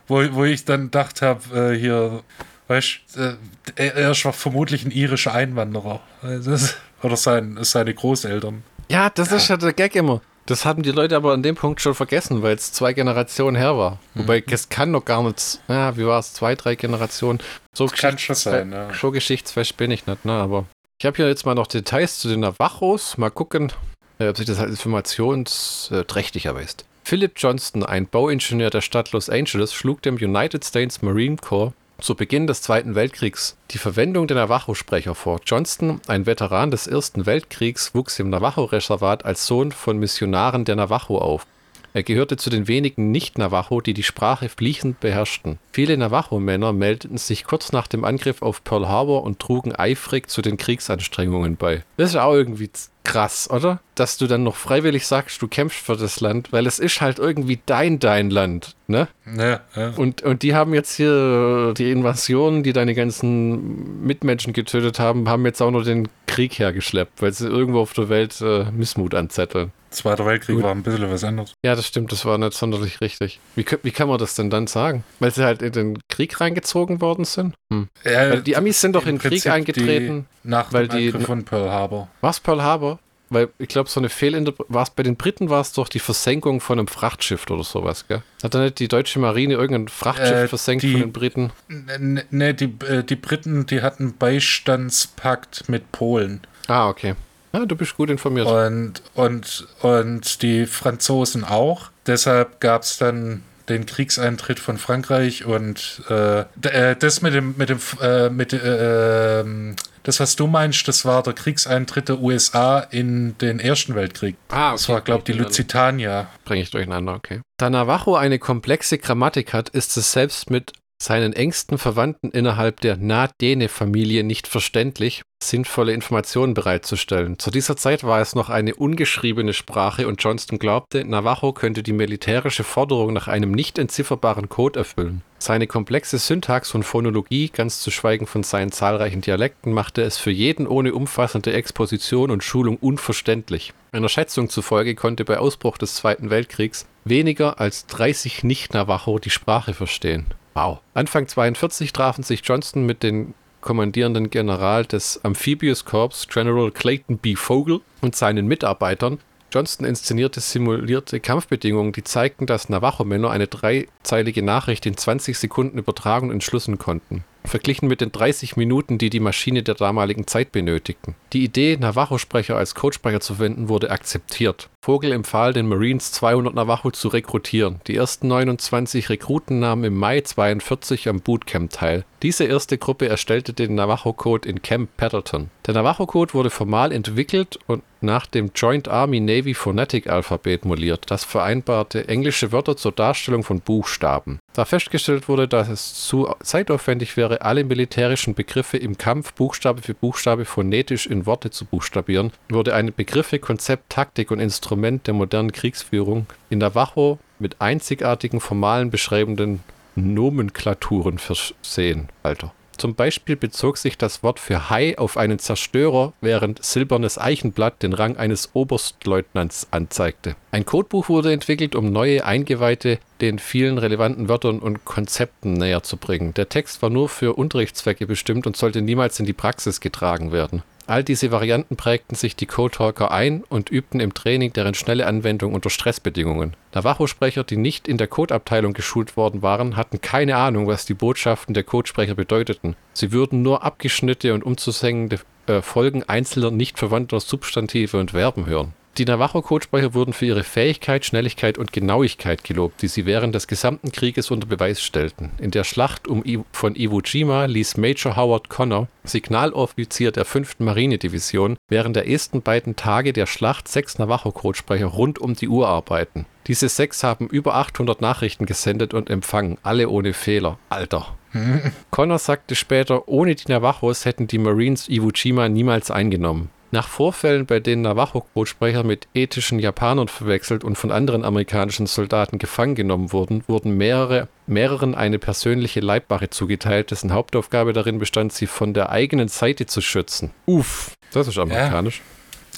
Wo, wo ich dann gedacht habe, äh, hier, weißt äh, er, er ist vermutlich ein irischer Einwanderer. Also oder sein, seine Großeltern. Ja, das ist ja der Gag immer. Das haben die Leute aber an dem Punkt schon vergessen, weil es zwei Generationen her war. Wobei, es kann noch gar nicht, ja, wie war es, zwei, drei Generationen. So Kann schon sein, ja. So geschichtsfest bin ich nicht, ne, aber ich habe hier jetzt mal noch Details zu den Navajos. Mal gucken, äh, ob sich das als informationsträchtig erweist. Philip Johnston, ein Bauingenieur der Stadt Los Angeles, schlug dem United States Marine Corps zu Beginn des Zweiten Weltkriegs die Verwendung der Navajo-Sprecher vor. Johnston, ein Veteran des Ersten Weltkriegs, wuchs im Navajo-Reservat als Sohn von Missionaren der Navajo auf. Er gehörte zu den wenigen Nicht-Navajo, die die Sprache fließend beherrschten. Viele Navajo-Männer meldeten sich kurz nach dem Angriff auf Pearl Harbor und trugen eifrig zu den Kriegsanstrengungen bei. Das ist auch irgendwie krass, oder? Dass du dann noch freiwillig sagst, du kämpfst für das Land, weil es ist halt irgendwie dein, dein Land, ne? Ja, ja. Und, und die haben jetzt hier die Invasion, die deine ganzen Mitmenschen getötet haben, haben jetzt auch noch den Krieg hergeschleppt, weil sie irgendwo auf der Welt äh, Missmut anzetteln. Zweiter Weltkrieg Gut. war ein bisschen was anderes. Ja, das stimmt, das war nicht sonderlich richtig. Wie, wie kann man das denn dann sagen? Weil sie halt in den Krieg reingezogen worden sind? Hm. Weil die Amis sind doch in den Krieg Prinzip eingetreten. Nach weil dem die- von Pearl Harbor. War es Pearl Harbor? Weil ich glaube, so eine Fehlinterpretation, war es bei den Briten, war es doch die Versenkung von einem Frachtschiff oder sowas, gell? Hat da nicht die deutsche Marine irgendein Frachtschiff Äh, versenkt die- von den Briten? Ne, ne die, äh, die Briten, die hatten Beistandspakt mit Polen. Ah, okay. Ja, du bist gut informiert. Und, und, und die Franzosen auch. Deshalb gab es dann den Kriegseintritt von Frankreich und äh, äh, das mit dem, mit dem, äh, mit, äh, ähm, das, was du meinst, das war der Kriegseintritt der USA in den Ersten Weltkrieg. ah, Das war, glaube ich, die Lusitania. Bringe ich durcheinander, okay. Da Navajo eine komplexe Grammatik hat, ist es selbst mit seinen engsten Verwandten innerhalb der Na-Dene-Familie nicht verständlich, sinnvolle Informationen bereitzustellen. Zu dieser Zeit war es noch eine ungeschriebene Sprache und Johnston glaubte, Navajo könnte die militärische Forderung nach einem nicht entzifferbaren Code erfüllen. Seine komplexe Syntax und Phonologie, ganz zu schweigen von seinen zahlreichen Dialekten, machte es für jeden ohne umfassende Exposition und Schulung unverständlich. Einer Schätzung zufolge konnte bei Ausbruch des Zweiten Weltkriegs weniger als 30 Nicht-Navajo die Sprache verstehen. Wow. Anfang 42 trafen sich Johnston mit den kommandierenden General des Amphibious Corps, General Clayton B. Vogel, und seinen Mitarbeitern. Johnston inszenierte simulierte Kampfbedingungen, die zeigten, dass Navajo-Männer eine dreizeilige Nachricht in 20 Sekunden übertragen und entschlüsseln konnten. Verglichen mit den 30 Minuten, die die Maschine der damaligen Zeit benötigten. Die Idee, Navajo-Sprecher als Codesprecher zu verwenden, wurde akzeptiert. Vogel empfahl den Marines 200 Navajo zu rekrutieren. Die ersten 29 Rekruten nahmen im Mai 42 am Bootcamp teil. Diese erste Gruppe erstellte den Navajo-Code in Camp Pendleton. Der Navajo-Code wurde formal entwickelt und nach dem Joint Army Navy Phonetic Alphabet moliert, das vereinbarte englische Wörter zur Darstellung von Buchstaben. Da festgestellt wurde, dass es zu zeitaufwendig wäre, alle militärischen Begriffe im Kampf Buchstabe für Buchstabe phonetisch in Worte zu buchstabieren, wurde eine Begriffe, Konzept, Taktik und Instrument der modernen Kriegsführung in Navajo mit einzigartigen formalen beschreibenden Nomenklaturen versehen. Alter. Zum Beispiel bezog sich das Wort für Hai auf einen Zerstörer, während silbernes Eichenblatt den Rang eines Oberstleutnants anzeigte. Ein Codebuch wurde entwickelt, um neue Eingeweihte den vielen relevanten Wörtern und Konzepten näher zu bringen. Der Text war nur für Unterrichtszwecke bestimmt und sollte niemals in die Praxis getragen werden. All diese Varianten prägten sich die Codetalker ein und übten im Training deren schnelle Anwendung unter Stressbedingungen. Navajo-Sprecher, die nicht in der Codeabteilung geschult worden waren, hatten keine Ahnung, was die Botschaften der Codesprecher bedeuteten. Sie würden nur abgeschnittene und umzushängende äh, Folgen einzelner nicht verwandter Substantive und Verben hören. Die Navajo-Codesprecher wurden für ihre Fähigkeit, Schnelligkeit und Genauigkeit gelobt, die sie während des gesamten Krieges unter Beweis stellten. In der Schlacht um I von Iwo Jima ließ Major Howard Connor, Signaloffizier der 5. Marinedivision, während der ersten beiden Tage der Schlacht sechs Navajo-Codesprecher rund um die Uhr arbeiten. Diese sechs haben über 800 Nachrichten gesendet und empfangen, alle ohne Fehler. Alter. Connor sagte später, ohne die Navajos hätten die Marines Iwo Jima niemals eingenommen. Nach Vorfällen, bei denen Navajo-Codesprecher mit ethischen Japanern verwechselt und von anderen amerikanischen Soldaten gefangen genommen wurden, wurden mehrere, mehreren eine persönliche Leibwache zugeteilt, dessen Hauptaufgabe darin bestand, sie von der eigenen Seite zu schützen. Uff, das ist amerikanisch.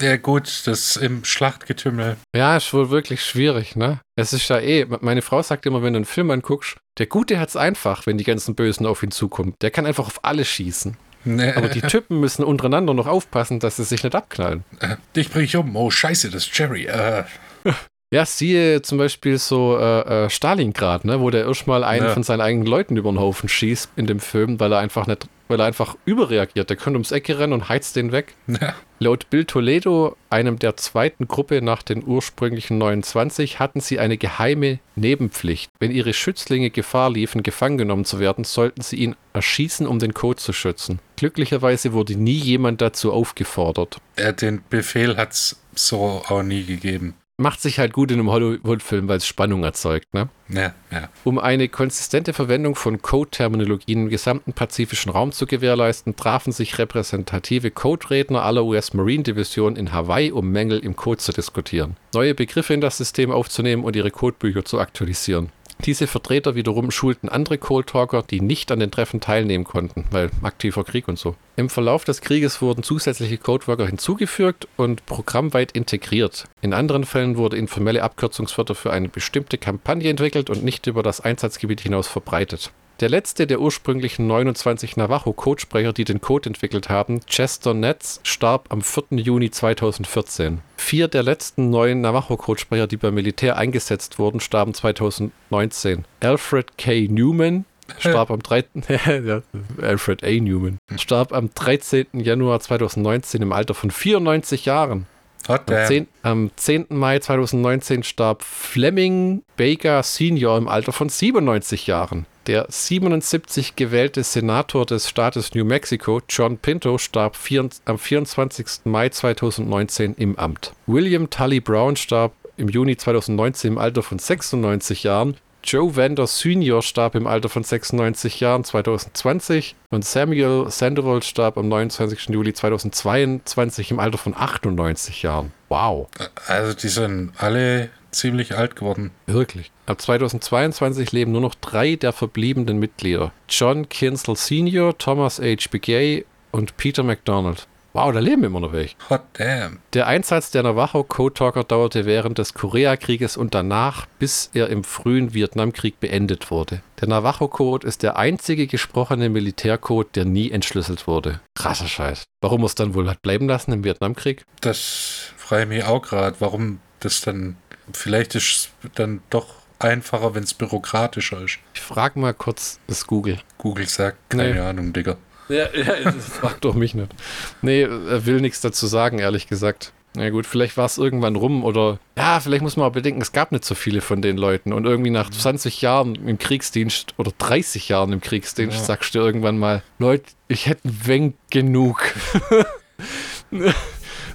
Ja, gut, das im Schlachtgetümmel. Ja, ist wohl wirklich schwierig, ne? Es ist ja eh, meine Frau sagt immer, wenn du einen Film anguckst, der Gute hat's einfach, wenn die ganzen Bösen auf ihn zukommen. Der kann einfach auf alle schießen. Nee. Aber die Typen müssen untereinander noch aufpassen, dass sie sich nicht abknallen. Äh, Dich bring ich um. Oh, scheiße, das ist Jerry. Äh. Ja, siehe zum Beispiel so äh, äh, Stalingrad, ne, wo der erstmal einen Ja. von seinen eigenen Leuten über den Haufen schießt in dem Film, weil er einfach nicht, weil er einfach überreagiert. Der könnte ums Ecke rennen und heizt den weg. Ja. Laut Bill Toledo, einem der zweiten Gruppe nach den ursprünglichen 29, hatten sie eine geheime Nebenpflicht. Wenn ihre Schützlinge Gefahr liefen, gefangen genommen zu werden, sollten sie ihn erschießen, um den Code zu schützen. Glücklicherweise wurde nie jemand dazu aufgefordert. Den Befehl hat's so auch nie gegeben. Macht sich halt gut in einem Hollywood-Film, weil es Spannung erzeugt, ne? Ja, ja. Um eine konsistente Verwendung von Code-Terminologien im gesamten pazifischen Raum zu gewährleisten, trafen sich repräsentative Code-Redner aller US-Marine-Divisionen in Hawaii, um Mängel im Code zu diskutieren, neue Begriffe in das System aufzunehmen und ihre Codebücher zu aktualisieren. Diese Vertreter wiederum schulten andere Cold-Talker, die nicht an den Treffen teilnehmen konnten, weil aktiver Krieg und so. Im Verlauf des Krieges wurden zusätzliche Codeworker hinzugefügt und programmweit integriert. In anderen Fällen wurde informelle Abkürzungswörter für eine bestimmte Kampagne entwickelt und nicht über das Einsatzgebiet hinaus verbreitet. Der letzte der ursprünglichen 29 Navajo-Codesprecher, die den Code entwickelt haben, Chester Netz, starb am 4. Juni 2014. Vier der letzten neun Navajo-Codesprecher, die beim Militär eingesetzt wurden, starben 2019. Alfred K. Newman starb am 3. ja, Alfred A. Newman starb am 13. Januar 2019 im Alter von 94 Jahren. Hot Am damn. 10, am 10. Mai 2019 starb Fleming Baker Senior im Alter von 97 Jahren. Der 77 gewählte Senator des Staates New Mexico, John Pinto, starb vier, am 24. Mai 2019 im Amt. William Tully Brown starb im Juni 2019 im Alter von 96 Jahren. Joe Vander Senior starb im Alter von 96 Jahren 2020 und Samuel Sandoval starb am 29. Juli 2022 im Alter von 98 Jahren. Wow. Also die sind alle ziemlich alt geworden. Wirklich. Ab 2022 leben nur noch drei der verbliebenen Mitglieder. John Kinsel Sr., Thomas H. Begay und Peter McDonald. Wow, da leben immer noch welche. Hot damn. Der Einsatz der Navajo Code Talker dauerte während des Koreakrieges und danach, bis er im frühen Vietnamkrieg beendet wurde. Der Navajo Code ist der einzige gesprochene Militärcode, der nie entschlüsselt wurde. Krasser Scheiß. Warum es dann wohl hat bleiben lassen im Vietnamkrieg? Das frage ich mich auch gerade, warum das dann. Vielleicht ist es dann doch einfacher, wenn es bürokratischer ist. Ich frage mal kurz das Google. Google sagt, keine Nee. Ahnung, Digga. Ja, ja, das fragt doch mich nicht. Nee, er will nichts dazu sagen, ehrlich gesagt. Na gut, vielleicht war es irgendwann rum oder ja, vielleicht muss man auch bedenken, es gab nicht so viele von den Leuten und irgendwie nach 20 Jahren im Kriegsdienst oder 30 Jahren im Kriegsdienst Ja. sagst du irgendwann mal, Leute, ich hätte wenig genug.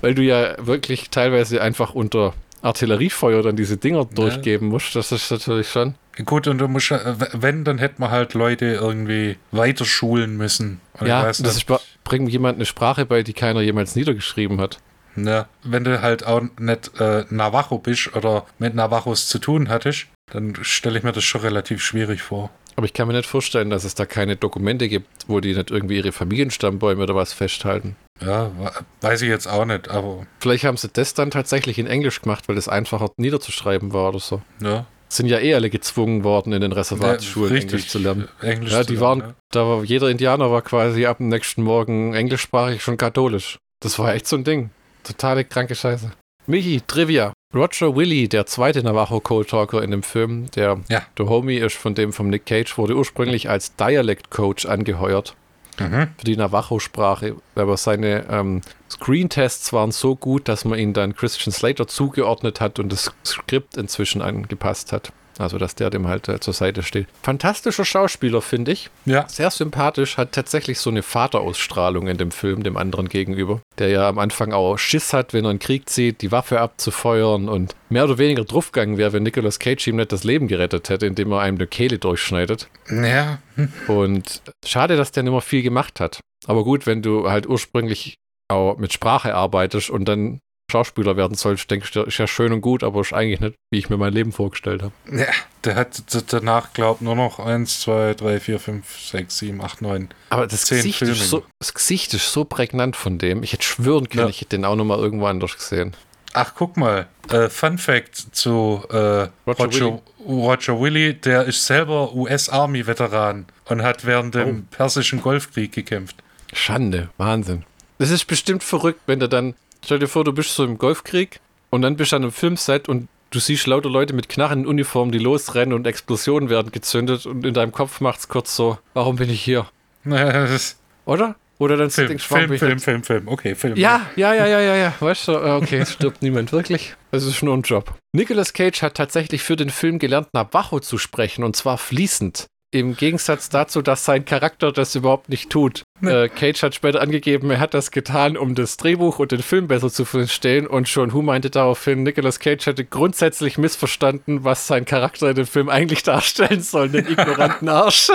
Weil du ja wirklich teilweise einfach unter Artilleriefeuer dann diese Dinger durchgeben musst. Das ist natürlich schon. Gut, und du musst, ja- wenn, dann hätte man halt Leute irgendwie weiter schulen müssen. Und ja, das nicht, ist, bringt jemand eine Sprache bei, die keiner jemals niedergeschrieben hat. Ja, wenn du halt auch nicht äh, Navajo bist oder mit Navajos zu tun hattest, dann stelle ich mir das schon relativ schwierig vor. Aber ich kann mir nicht vorstellen, dass es da keine Dokumente gibt, wo die nicht irgendwie ihre Familienstammbäume oder was festhalten. Ja, weiß ich jetzt auch nicht, aber Vielleicht haben sie das dann tatsächlich in Englisch gemacht, weil es einfacher niederzuschreiben war oder so. ja. Sind ja eh alle gezwungen worden, in den Reservatsschulen Ja, richtig, Englisch zu lernen. Englisch Ja, die waren, da war jeder Indianer war quasi ab dem nächsten Morgen englischsprachig schon katholisch. Das war echt so ein Ding. Totale kranke Scheiße. Michi, Trivia. Roger Willie, der zweite Navajo Code Talker in dem Film, der Ja. der Homie ist von dem vom Nick Cage, wurde ursprünglich als Dialect Coach angeheuert. Mhm. für die Navajo-Sprache. Aber seine ähm, Screen-Tests waren so gut, dass man ihn dann Christian Slater zugeordnet hat und das Skript inzwischen angepasst hat. Also, dass der dem halt äh, zur Seite steht. Fantastischer Schauspieler, finde ich. Ja. Sehr sympathisch, hat tatsächlich so eine Vaterausstrahlung in dem Film, dem anderen gegenüber. Der ja am Anfang auch Schiss hat, wenn er einen Krieg zieht, die Waffe abzufeuern und mehr oder weniger draufgegangen wäre, wenn Nicolas Cage ihm nicht das Leben gerettet hätte, indem er einem die Kehle durchschneidet. Ja. Und schade, dass der nicht mehr viel gemacht hat. Aber gut, wenn du halt ursprünglich auch mit Sprache arbeitest und dann Schauspieler werden sollst, denkst du, ist ja schön und gut, aber ist eigentlich nicht, wie ich mir mein Leben vorgestellt habe. Ja, der hat danach, glaubt nur noch 1, 2, 3, 4, 5, 6, 7, 8, 9. Aber das Gesicht, ist so, das Gesicht ist so prägnant von dem. Ich hätte schwören können, ja. ich hätte den auch nochmal irgendwo anders gesehen. Ach, guck mal. Äh, Fun Fact zu äh, Roger, Roger, Willy. Roger Willy, der ist selber US-Army-Veteran und hat während dem oh. Persischen Golfkrieg gekämpft. Schande, Wahnsinn. Das ist bestimmt verrückt, wenn du dann Stell dir vor, du bist so im Golfkrieg und dann bist du an einem Filmset und du siehst lauter Leute mit Knarren in Uniform, die losrennen und Explosionen werden gezündet und in deinem Kopf macht es kurz so, warum bin ich hier? Oder? Oder dann Film, denkst Film, Film, Film, Film, okay, Film. Ja, ja, ja, ja, ja, ja, weißt du, okay, es stirbt niemand wirklich. Das ist nur ein Job. Nicolas Cage hat tatsächlich für den Film gelernt, Navajo zu sprechen und zwar fließend. Im Gegensatz dazu, dass sein Charakter das überhaupt nicht tut. Äh, Cage hat später angegeben, er hat das getan, um das Drehbuch und den Film besser zu verstehen. Und schon Who meinte daraufhin, Nicolas Cage hätte grundsätzlich missverstanden, was sein Charakter in dem Film eigentlich darstellen soll, den ignoranten Arsch.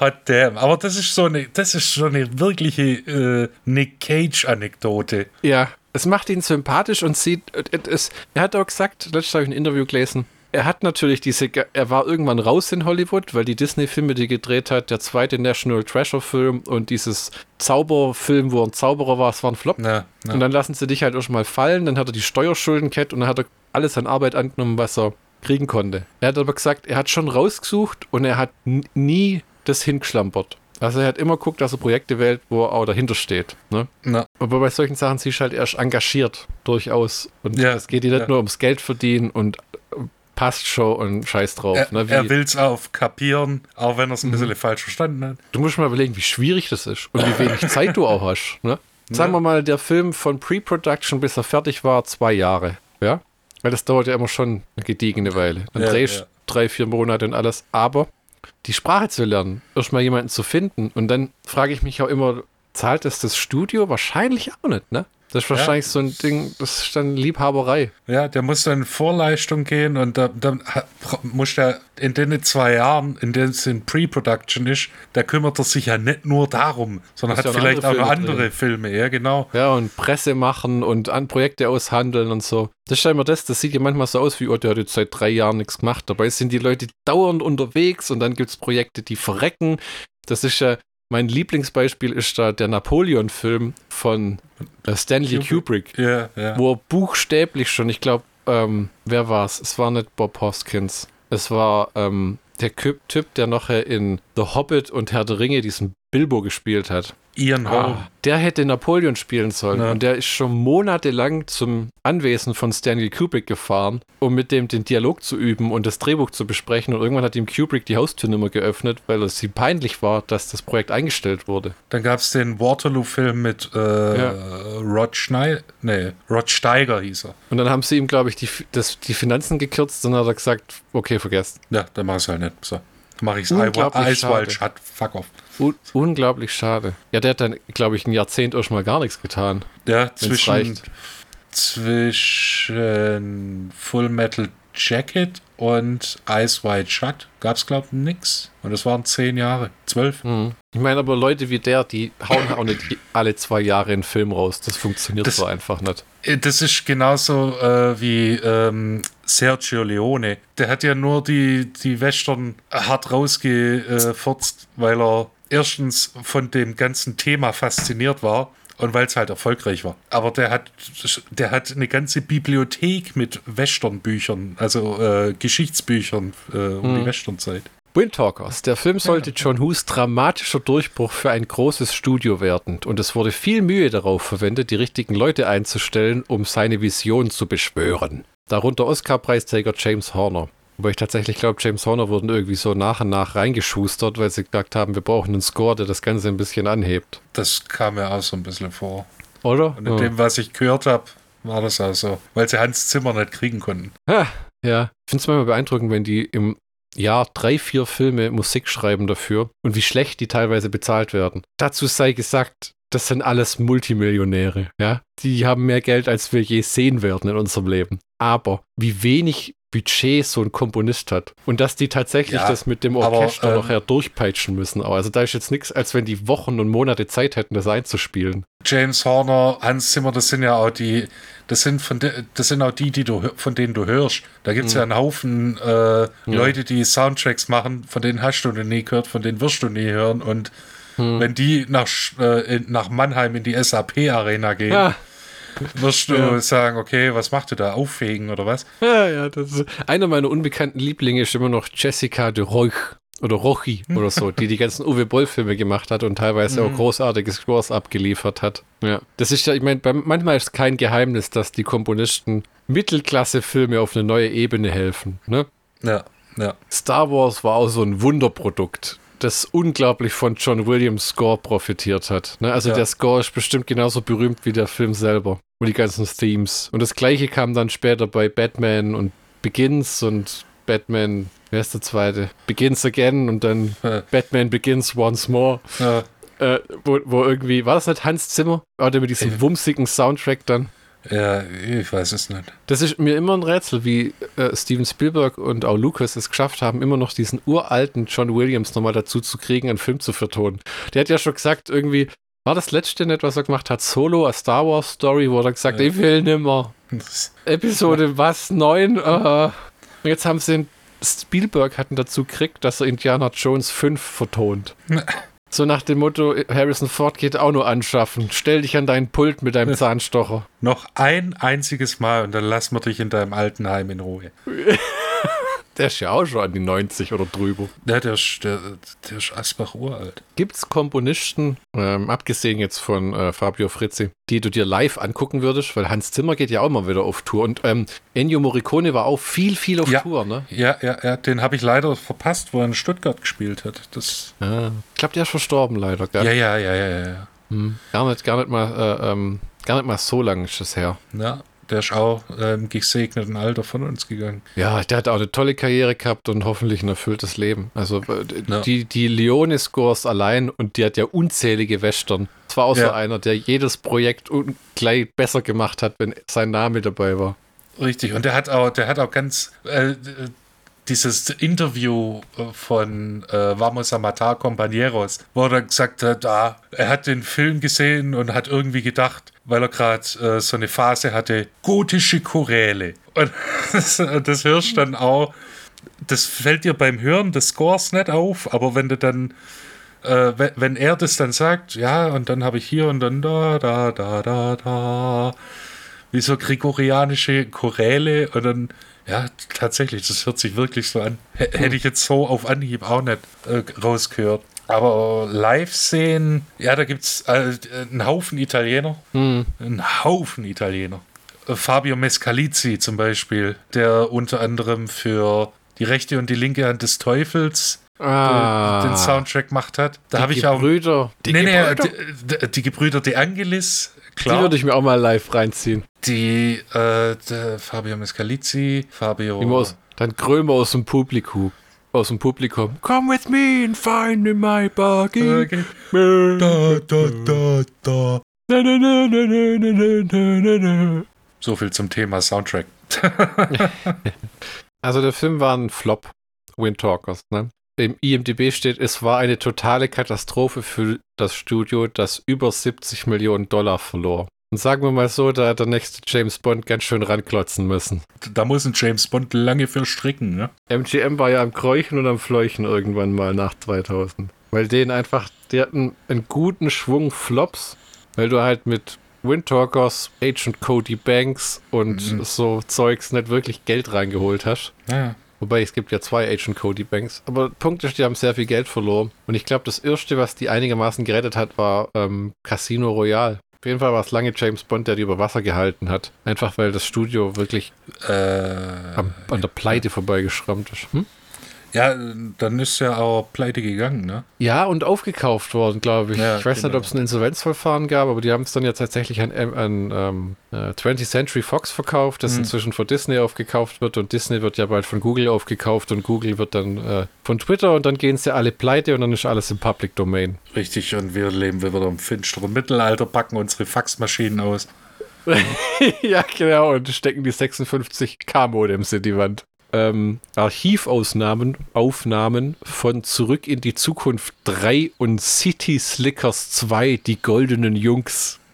Hot damn. Aber das ist so eine, das ist so eine wirkliche äh, Nick Cage-Anekdote. Ja, es macht ihn sympathisch und sieht, es, er hat auch gesagt, letztes habe ich ein Interview gelesen, er hat natürlich diese, er war irgendwann raus in Hollywood, weil die Disney-Filme, die gedreht hat, der zweite National Treasure-Film und dieses Zauberfilm, wo er ein Zauberer war, es war ein Flop. Ja, ja. Und dann lassen sie dich halt erstmal fallen, dann hat er die Steuerschulden kennt und dann hat er alles an Arbeit angenommen, was er kriegen konnte. Er hat aber gesagt, er hat schon rausgesucht und er hat nie das hingeschlampert. Also er hat immer geguckt, dass er Projekte wählt, wo er auch dahinter steht. Ne? Aber bei solchen Sachen siehst du halt erst engagiert, durchaus. Und ja, es geht dir nicht ja. nur ums Geld verdienen und passt schon und scheiß drauf. Er, ne? er will es auf kapieren, auch wenn er es ein bisschen mhm. falsch verstanden hat. Du musst mal überlegen, wie schwierig das ist und wie wenig Zeit du auch hast. Ne? Sagen wir mal, der Film von Pre-Production bis er fertig war, zwei Jahre. Ja? Weil das dauert ja immer schon eine gediegene Weile. Dann ja, drehst ja. drei, vier Monate und alles. Aber die Sprache zu lernen, erstmal jemanden zu finden und dann frage ich mich auch immer, zahlt es das Studio? Wahrscheinlich auch nicht, ne? Das ist wahrscheinlich ja. so ein Ding, das ist dann Liebhaberei. Ja, der muss dann in Vorleistung gehen und dann da muss der in den zwei Jahren, in denen es in Pre-Production ist, da kümmert er sich ja nicht nur darum, sondern hat vielleicht auch noch andere drin. Filme, ja, genau. Ja, und Presse machen und an Projekte aushandeln und so. Das ist immer das, das sieht ja manchmal so aus wie, oh, der hat jetzt seit drei Jahren nichts gemacht. Dabei sind die Leute dauernd unterwegs und dann gibt es Projekte, die verrecken. Das ist ja, mein Lieblingsbeispiel ist da der Napoleon-Film von Stanley Kubrick, Kubrick yeah, yeah. wo er buchstäblich schon, ich glaube, ähm, wer war es? Es war nicht Bob Hoskins. Es war ähm, der Typ, der nachher in The Hobbit und Herr der Ringe diesen Bilbo gespielt hat. Ian Holm. Ah, der hätte Napoleon spielen sollen. Ja. Und der ist schon monatelang zum Anwesen von Stanley Kubrick gefahren, um mit dem den Dialog zu üben und das Drehbuch zu besprechen. Und irgendwann hat ihm Kubrick die Haustürnummer geöffnet, weil es ihm peinlich war, dass das Projekt eingestellt wurde. Dann gab es den Waterloo-Film mit äh, ja. Rod Schneider. Nee, Rod Steiger hieß er. Und dann haben sie ihm, glaube ich, die, das, die Finanzen gekürzt und dann hat er gesagt, okay, vergesst. Ja, dann mach es halt nicht. So mache ich es Eiswald, Shut, fuck off. Un unglaublich schade. Ja, der hat dann, glaube ich, ein Jahrzehnt auch schon mal gar nichts getan. Ja, zwischen, zwischen Full Metal Jacket und Ice White Shut gab es, glaube ich, nichts. Und das waren zehn Jahre, zwölf. Mhm. Ich meine, aber Leute wie der, die hauen auch nicht alle zwei Jahre einen Film raus. Das funktioniert das, so einfach nicht. Äh, das ist genauso äh, wie ähm, Sergio Leone. Der hat ja nur die, die Western hart rausgefurzt, weil er erstens von dem ganzen Thema fasziniert war und weil es halt erfolgreich war. Aber der hat, der hat eine ganze Bibliothek mit Westernbüchern, also äh, Geschichtsbüchern äh, um hm. die Westernzeit. Windtalkers. Der Film sollte John Hus dramatischer Durchbruch für ein großes Studio werden und es wurde viel Mühe darauf verwendet, die richtigen Leute einzustellen, um seine Vision zu beschwören. Darunter Oscar-Preisträger James Horner. Wobei ich tatsächlich glaube, James Horner wurden irgendwie so nach und nach reingeschustert, weil sie gesagt haben, wir brauchen einen Score, der das Ganze ein bisschen anhebt. Das kam mir auch so ein bisschen vor. Oder? Und in dem, was ich gehört habe, war das auch so. Weil sie Hans Zimmer nicht kriegen konnten. Ha, ja, ich finde es manchmal beeindruckend, wenn die im Jahr drei, vier Filme Musik schreiben dafür und wie schlecht die teilweise bezahlt werden. Dazu sei gesagt, das sind alles Multimillionäre, ja. Die haben mehr Geld, als wir je sehen werden in unserem Leben. Aber wie wenig Budget so ein Komponist hat. Und dass die tatsächlich Ja, das mit dem aber, Orchester ähm, noch her durchpeitschen müssen. Aber also da ist jetzt nichts, als wenn die Wochen und Monate Zeit hätten, das einzuspielen. James Horner, Hans Zimmer, das sind ja auch die, das sind von de, das sind auch die, die du von denen du hörst. Da gibt es ja einen Haufen äh, Leute, die Soundtracks machen, von denen hast du nie gehört, von denen wirst du nie hören. Und wenn die nach, äh, nach Mannheim in die SAP-Arena gehen, Ja, wirst du Ja. sagen, okay, was macht ihr da? Auffegen oder was? ja, ja. Das ist, einer meiner unbekannten Lieblinge ist immer noch Jessica de Roch oder Rochi oder so, die die ganzen Uwe Boll-Filme gemacht hat und teilweise auch großartige Scores abgeliefert hat. Ja, das ist ja, ich meine, manchmal ist kein Geheimnis, dass die Komponisten Mittelklasse-Filme auf eine neue Ebene helfen. Ne? Ja, ja. Star Wars war auch so ein Wunderprodukt, das unglaublich von John Williams Score profitiert hat. Ne? Also Ja. der Score ist bestimmt genauso berühmt wie der Film selber und die ganzen Themes. Und das gleiche kam dann später bei Batman und Begins und Batman, wer ist der zweite? Begins Again und dann Äh. Batman Begins Once More. ja. Äh, wo, wo irgendwie, war das nicht Hans Zimmer? Oder mit diesem Ja. wumsigen Soundtrack dann? Ja, ich weiß es nicht. Das ist mir immer ein Rätsel, wie äh, Steven Spielberg und auch Lucas es geschafft haben, immer noch diesen uralten John Williams nochmal dazu zu kriegen, einen Film zu vertonen. Der hat ja schon gesagt, irgendwie, war das letzte nicht, was er gemacht hat, Solo, a Star Wars Story, wo er gesagt, Ja. ich will nimmer. Episode was, neun? Äh. Und jetzt haben sie den Spielberg hatten dazu gekriegt, dass er Indiana Jones 5 vertont. So nach dem Motto, Harrison Ford geht auch nur anschaffen. Stell dich an deinen Pult mit deinem Zahnstocher. Noch ein einziges Mal und dann lassen wir dich in deinem alten Heim in Ruhe. Der ist ja auch schon an die 90 oder drüber. Ja, der ist, der, der ist Asbach uralt. Gibt es Komponisten, ähm, abgesehen jetzt von äh, Fabio Frizzi, die du dir live angucken würdest? Weil Hans Zimmer geht ja auch mal wieder auf Tour. Und ähm, Ennio Morricone war auch viel, viel auf Ja. Tour, ne? Ja, ja, ja, den habe ich leider verpasst, wo er in Stuttgart gespielt hat. Das, Ja. Ich glaube, der ist verstorben leider, gell? ja, ja, ja, ja, ja. Hm. Gar, nicht, gar, nicht mal, äh, ähm, gar nicht mal so lange ist das her. ja. Der ist auch im gesegneten Alter von uns gegangen. Ja, der hat auch eine tolle Karriere gehabt und hoffentlich ein erfülltes Leben. Also äh, Ja. die, die Leone-Scores allein und die hat ja unzählige Western. Es war auch so Ja. einer, der jedes Projekt gleich besser gemacht hat, wenn sein Name dabei war. Richtig. Und der hat auch, der hat auch ganz äh, dieses Interview äh, von äh, Vamos a matar compañeros, wo er gesagt hat, ah, er hat den Film gesehen und hat irgendwie gedacht, weil er gerade äh, so eine Phase hatte, gotische Choräle. Und das, das hörst dann auch, das fällt dir beim Hören des Scores nicht auf, aber wenn du dann äh, wenn er das dann sagt, ja, und dann habe ich hier und dann da, da, da, da, da, wie so gregorianische Choräle und dann, ja, tatsächlich, das hört sich wirklich so an. H hätte ich jetzt so auf Anhieb auch nicht äh, rausgehört. Aber live sehen, ja, da gibt es äh, einen Haufen Italiener. Einen Haufen Italiener. Äh, Fabio Mescalizzi zum Beispiel, der unter anderem für die rechte und die linke Hand des Teufels Ah, den Soundtrack gemacht hat. Da habe ich auch. Brüder. Die nee, nee, Gebrüder. die, die, die Gebrüder De Angelis, Die klar. würde ich mir auch mal live reinziehen. Die, äh, Fabio Mescalizzi, Fabio. Aus, dann Krömer aus dem Publikum. Aus dem Publikum. Come with me and find in my buggy. Na, Da, da, da, da. So viel zum Thema Soundtrack. Also der Film war ein Flop. Wind Talkers, ne? Im IMDB steht, es war eine totale Katastrophe für das Studio, das über 70 Millionen Dollar verlor. Und sagen wir mal so, da hat der nächste James Bond ganz schön ranklotzen müssen. Da muss ein James Bond lange für stricken, ne? MGM war ja am Kräuchen und am Fleuchen irgendwann mal nach 2000. Weil denen einfach, die hatten einen guten Schwung Flops, weil du halt mit Windtalkers, Agent Cody Banks und Mhm. so Zeugs nicht wirklich Geld reingeholt hast. Ja. Wobei es gibt ja zwei Agent Cody Banks. Aber Punkt ist, die haben sehr viel Geld verloren. Und ich glaube, das erste, was die einigermaßen gerettet hat, war ähm, Casino Royale. Auf jeden Fall war es lange James Bond, der die über Wasser gehalten hat. Einfach weil das Studio wirklich Äh, am, an der Pleite vorbeigeschrammt ist. Hm? Ja, dann ist ja auch pleite gegangen, ne? Ja, und aufgekauft worden, glaube ich. Ja, ich weiß nicht, genau. ob es ein Insolvenzverfahren gab, aber die haben es dann ja tatsächlich an, an ähm, äh, 20th Century Fox verkauft, das Mhm. inzwischen von Disney aufgekauft wird und Disney wird ja bald von Google aufgekauft und Google wird dann äh, von Twitter und dann gehen sie alle pleite und dann ist alles im Public Domain. Richtig, und wir leben wieder im finsteren Mittelalter, packen unsere Faxmaschinen aus. ja, genau, und stecken die 56K-Modems in die Wand. Ähm, Archivausnahmen, Aufnahmen von Zurück in die Zukunft 3 und City Slickers 2, die goldenen Jungs.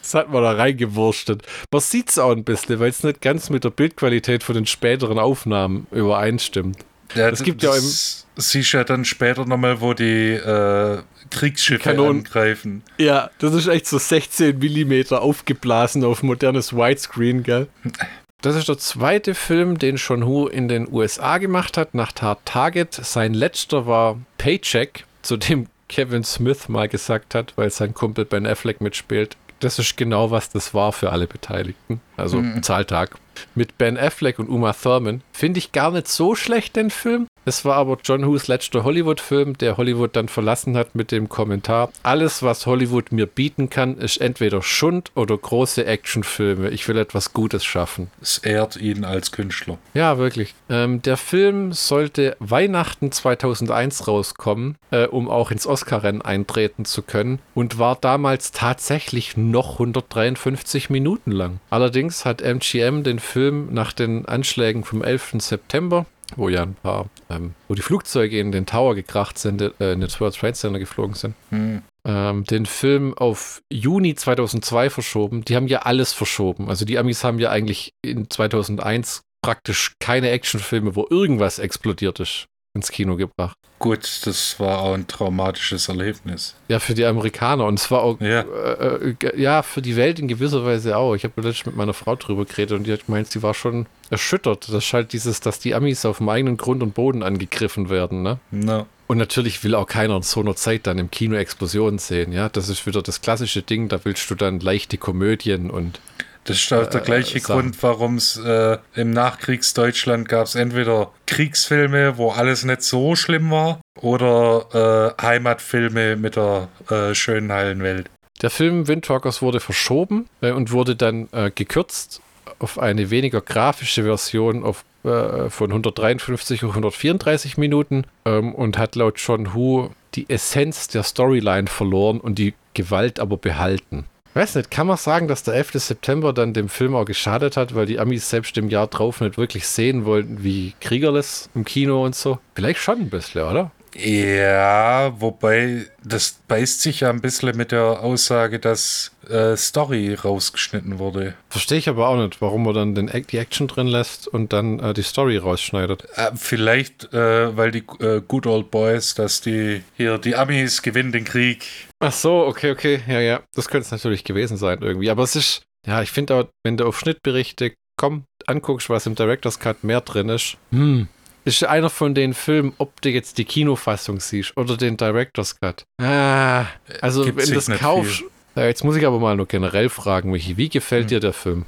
Das hat man da reingewurstet. Man sieht es auch ein bisschen, weil es nicht ganz mit der Bildqualität von den späteren Aufnahmen übereinstimmt. Ja, Es gibt ja im- das siehst du ja dann später nochmal, wo die äh, Kriegsschiffe Kanonen. angreifen. Ja, das ist echt so 16 Millimeter aufgeblasen auf modernes Widescreen, gell? Das ist der zweite Film, den John Woo in den USA gemacht hat, nach Tar- Target. Sein letzter war Paycheck, zu dem Kevin Smith mal gesagt hat, weil sein Kumpel Ben Affleck mitspielt. Das ist genau, was das war für alle Beteiligten. Also Zahltag. Mit Ben Affleck und Uma Thurman. Finde ich gar nicht so schlecht, den Film. Es war aber John Who's letzter Hollywood-Film, der Hollywood dann verlassen hat mit dem Kommentar: Alles, was Hollywood mir bieten kann, ist entweder Schund oder große Actionfilme. Ich will etwas Gutes schaffen. Es ehrt ihn als Künstler. Ja, wirklich. Ähm, der Film sollte Weihnachten 2001 rauskommen, äh, um auch ins Oscar-Rennen eintreten zu können und war damals tatsächlich noch 153 Minuten lang. Allerdings hat MGM den Film nach den Anschlägen vom 11. September wo ja ein paar, ähm, wo die Flugzeuge in den Tower gekracht sind, äh, in den World Trade Center geflogen sind, Hm. ähm, den Film auf Juni 2002 verschoben. Die haben ja alles verschoben. Also die Amis haben ja eigentlich in 2001 praktisch keine Actionfilme, wo irgendwas explodiert ist, ins Kino gebracht. Gut, das war auch ein traumatisches Erlebnis. Ja, für die Amerikaner. Und es war auch, Ja. äh, äh, ja, für die Welt in gewisser Weise auch. Ich habe letztens mit meiner Frau drüber geredet und die hat gemeint, sie war schon erschüttert. Das ist halt dieses, dass die Amis auf dem eigenen Grund und Boden angegriffen werden, ne? Na, Und natürlich will auch keiner in so einer Zeit dann im Kino Explosionen sehen, ja. Das ist wieder das klassische Ding, da willst du dann leichte Komödien und das ist auch der gleiche Sachen. Grund, warum es äh, im Nachkriegsdeutschland gab es entweder Kriegsfilme, wo alles nicht so schlimm war, oder äh, Heimatfilme mit der äh, schönen heilen Welt. Der Film Windtalkers wurde verschoben äh, und wurde dann äh, gekürzt auf eine weniger grafische Version auf, äh, von 153 auf 134 Minuten ähm, und hat laut John Woo die Essenz der Storyline verloren und die Gewalt aber behalten. Weiß nicht, kann man sagen, dass der 11. September dann dem Film auch geschadet hat, weil die Amis selbst im Jahr drauf nicht wirklich sehen wollten, wie kriegerles im Kino und so? Vielleicht schon ein bisschen, oder? Ja, wobei das beißt sich ja ein bisschen mit der Aussage, dass äh, Story rausgeschnitten wurde. Verstehe ich aber auch nicht, warum man dann den, die Action drin lässt und dann äh, die Story rausschneidet. Äh, vielleicht, äh, weil die äh, Good Old Boys, dass die hier, die Amis gewinnen den Krieg. Ach so, okay, okay. Ja, ja. Das könnte es natürlich gewesen sein irgendwie. Aber es ist, ja, ich finde auch, wenn du auf Schnittberichte komm, anguckst, was im Director's Cut mehr drin ist, hm, ist einer von den Filmen, ob du jetzt die Kinofassung siehst oder den Director's Cut. Ah, also Gibt wenn du das kaufst. Ja, jetzt muss ich aber mal nur generell fragen, Michi, wie gefällt Hm. dir der Film?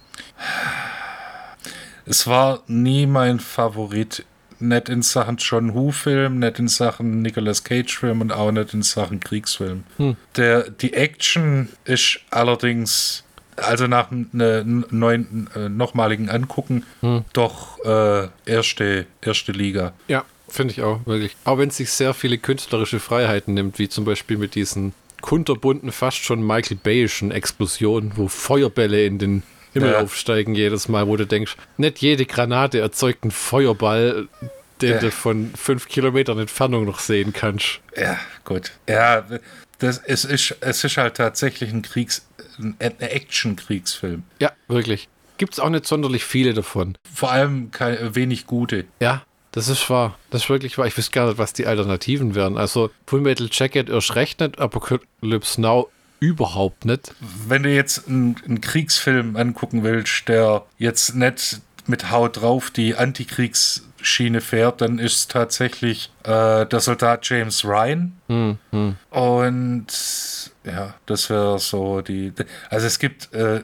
Es war nie mein Favorit. Nicht in Sachen John Woo-Film, nicht in Sachen Nicolas Cage-Film und auch nicht in Sachen Kriegsfilm. Hm. Der, die Action ist allerdings, also nach einem neuen, äh, nochmaligen Angucken, Hm. doch äh, erste, erste Liga. Ja, finde ich auch, wirklich. Auch wenn es sich sehr viele künstlerische Freiheiten nimmt, wie zum Beispiel mit diesen kunterbunten, fast schon Michael Bayischen Explosionen, wo Feuerbälle in den Himmel Ja. aufsteigen jedes Mal, wo du denkst, nicht jede Granate erzeugt einen Feuerball, den Ja. du von fünf Kilometern Entfernung noch sehen kannst. Ja, gut. Ja, das, es, ist, es ist halt tatsächlich ein Kriegs-, ein Action-Kriegsfilm. Ja, wirklich. Gibt es auch nicht sonderlich viele davon. Vor allem kein, wenig gute. Ja, das ist wahr. Das ist wirklich wahr. Ich wüsste gar nicht, was die Alternativen wären. Also Full Metal Jacket erst recht nicht, Apocalypse Now überhaupt nicht. Wenn du jetzt einen, einen Kriegsfilm angucken willst, der jetzt nicht mit Haut drauf die Antikriegsschiene fährt, dann ist es tatsächlich äh, der Soldat James Ryan. Hm, hm. Und ja, das wäre so die. Also es gibt äh,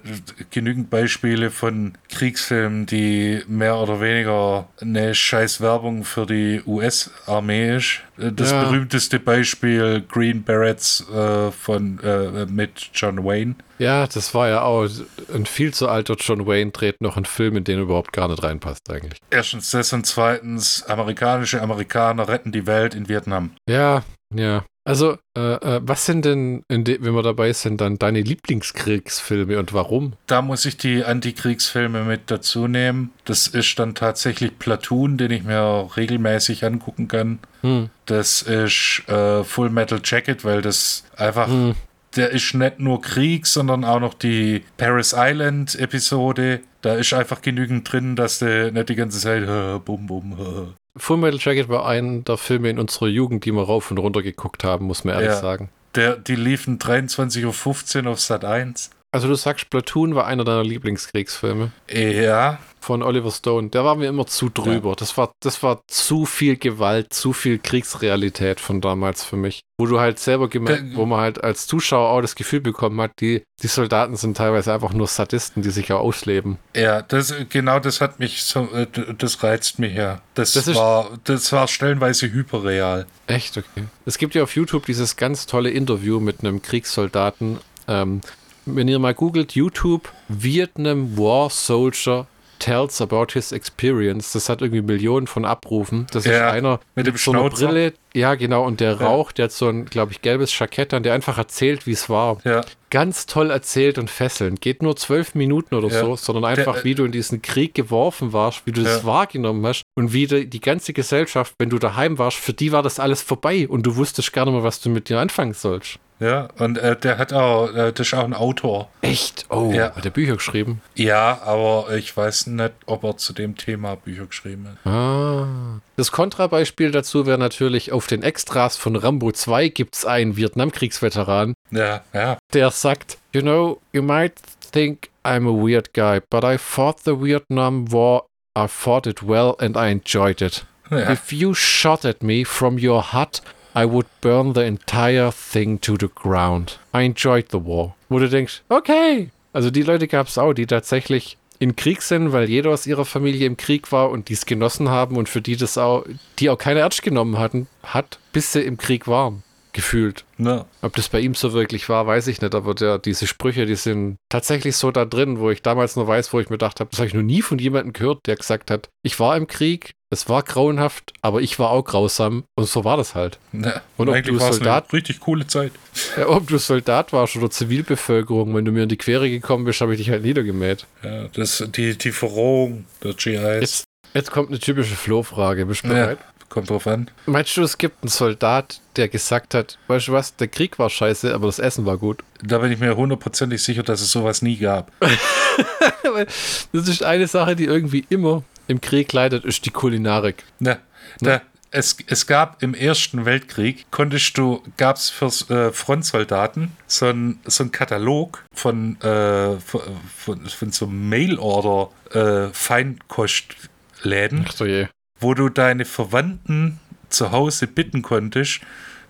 genügend Beispiele von Kriegsfilmen, die mehr oder weniger eine scheiß Werbung für die US-Armee ist. Äh, Das Ja. berühmteste Beispiel Green Berets äh, von äh, mit John Wayne. Ja, das war ja auch ein viel zu alter John Wayne dreht noch einen Film, in den er überhaupt gar nicht reinpasst eigentlich. Erstens das und zweitens amerikanische Amerikaner retten die Welt in Vietnam. Ja, ja. Also, äh, äh, was sind denn, wenn wir dabei sind, dann deine Lieblingskriegsfilme und warum? Da muss ich die Antikriegsfilme mit dazu nehmen. Das ist dann tatsächlich Platoon, den ich mir regelmäßig angucken kann. Hm. Das ist äh, Full Metal Jacket, weil das einfach, Hm. der ist nicht nur Krieg, sondern auch noch die Paris Island Episode. Da ist einfach genügend drin, dass du nicht die ganze Zeit äh, bum bum. Full Metal Jacket war ein der Filme in unserer Jugend, die wir rauf und runter geguckt haben, muss man ehrlich Ja. sagen. Der, die liefen 23.15 Uhr auf Sat 1. Also du sagst, Platoon war einer deiner Lieblingskriegsfilme Ja, von Oliver Stone. Der war mir immer zu drüber. Das, war, das war zu viel Gewalt, zu viel Kriegsrealität von damals für mich. Wo du halt selber gemerkt, wo man halt als Zuschauer auch das Gefühl bekommen hat, die, die Soldaten sind teilweise einfach nur Sadisten, die sich ja ausleben. Ja, das genau das hat mich so, äh, das reizt mich ja. Das, Das ist- war das war stellenweise hyperreal. Echt, okay. Es gibt ja auf YouTube dieses ganz tolle Interview mit einem Kriegssoldaten. Ähm, wenn ihr mal googelt, YouTube Vietnam War Soldier tells about his experience. Das hat irgendwie Millionen von Abrufen. Das ist Ja, einer mit dem so einer. Brille. Ja, genau. Und der Ja. raucht, der hat so ein, glaube ich, gelbes Jackett an, der einfach erzählt, wie es war. Ja, Ganz toll erzählt und fesselnd. Geht nur zwölf Minuten oder Ja. so, sondern einfach, Der, äh, wie du in diesen Krieg geworfen warst, wie du das wahrgenommen hast und wie die, die ganze Gesellschaft, wenn du daheim warst, für die war das alles vorbei und du wusstest gar nicht mehr, was du mit dir anfangen sollst. Ja, und äh, der hat auch äh, das ist auch ein Autor. Echt? Oh, Ja. hat er Bücher geschrieben? Ja, aber ich weiß nicht, ob er zu dem Thema Bücher geschrieben hat. Ah. Das Kontrabeispiel dazu wäre natürlich, auf den Extras von Rambo 2 gibt es einen Vietnamkriegsveteran, Ja, ja, der sagt, you know, you might think I'm a weird guy, but I fought the Vietnam War, I fought it well and I enjoyed it. ja. If you shot at me from your hut, I would burn the entire thing to the ground. I enjoyed the war. Wo du denkst, okay. Also die Leute gab es auch, die tatsächlich in Krieg sind, weil jeder aus ihrer Familie im Krieg war und die es genossen haben und für die das auch, die auch keine ernst genommen hatten, hat, bis sie im Krieg waren. Gefühlt. ja. Ob das bei ihm so wirklich war, weiß ich nicht, aber der, diese Sprüche, die sind tatsächlich so da drin, wo ich damals nur weiß, wo ich mir gedacht habe, das habe ich noch nie von jemandem gehört, der gesagt hat, ich war im Krieg, es war grauenhaft, aber ich war auch grausam und so war das halt. ja. Und ob eigentlich du Soldat- eine richtig coole Zeit. Ja, ob du Soldat warst oder Zivilbevölkerung, wenn du mir in die Quere gekommen bist, habe ich dich halt niedergemäht. Ja, das, die, die Verrohung der GIs. Jetzt, jetzt kommt eine typische Flo-Frage, bist du ja, bereit? Kommt drauf an. Meinst du, es gibt einen Soldat, der gesagt hat, weißt du was, der Krieg war scheiße, aber das Essen war gut? Da bin ich mir hundertprozentig sicher, dass es sowas nie gab. Das ist eine Sache, die irgendwie immer im Krieg leidet, ist die Kulinarik. Ne, da, es, es gab im Ersten Weltkrieg, konntest du, gab es für äh, Frontsoldaten so einen so Katalog von, äh, von, von, von so Mail-Order äh, Feinkostläden, Ach so je. Wo du deine Verwandten zu Hause bitten konntest,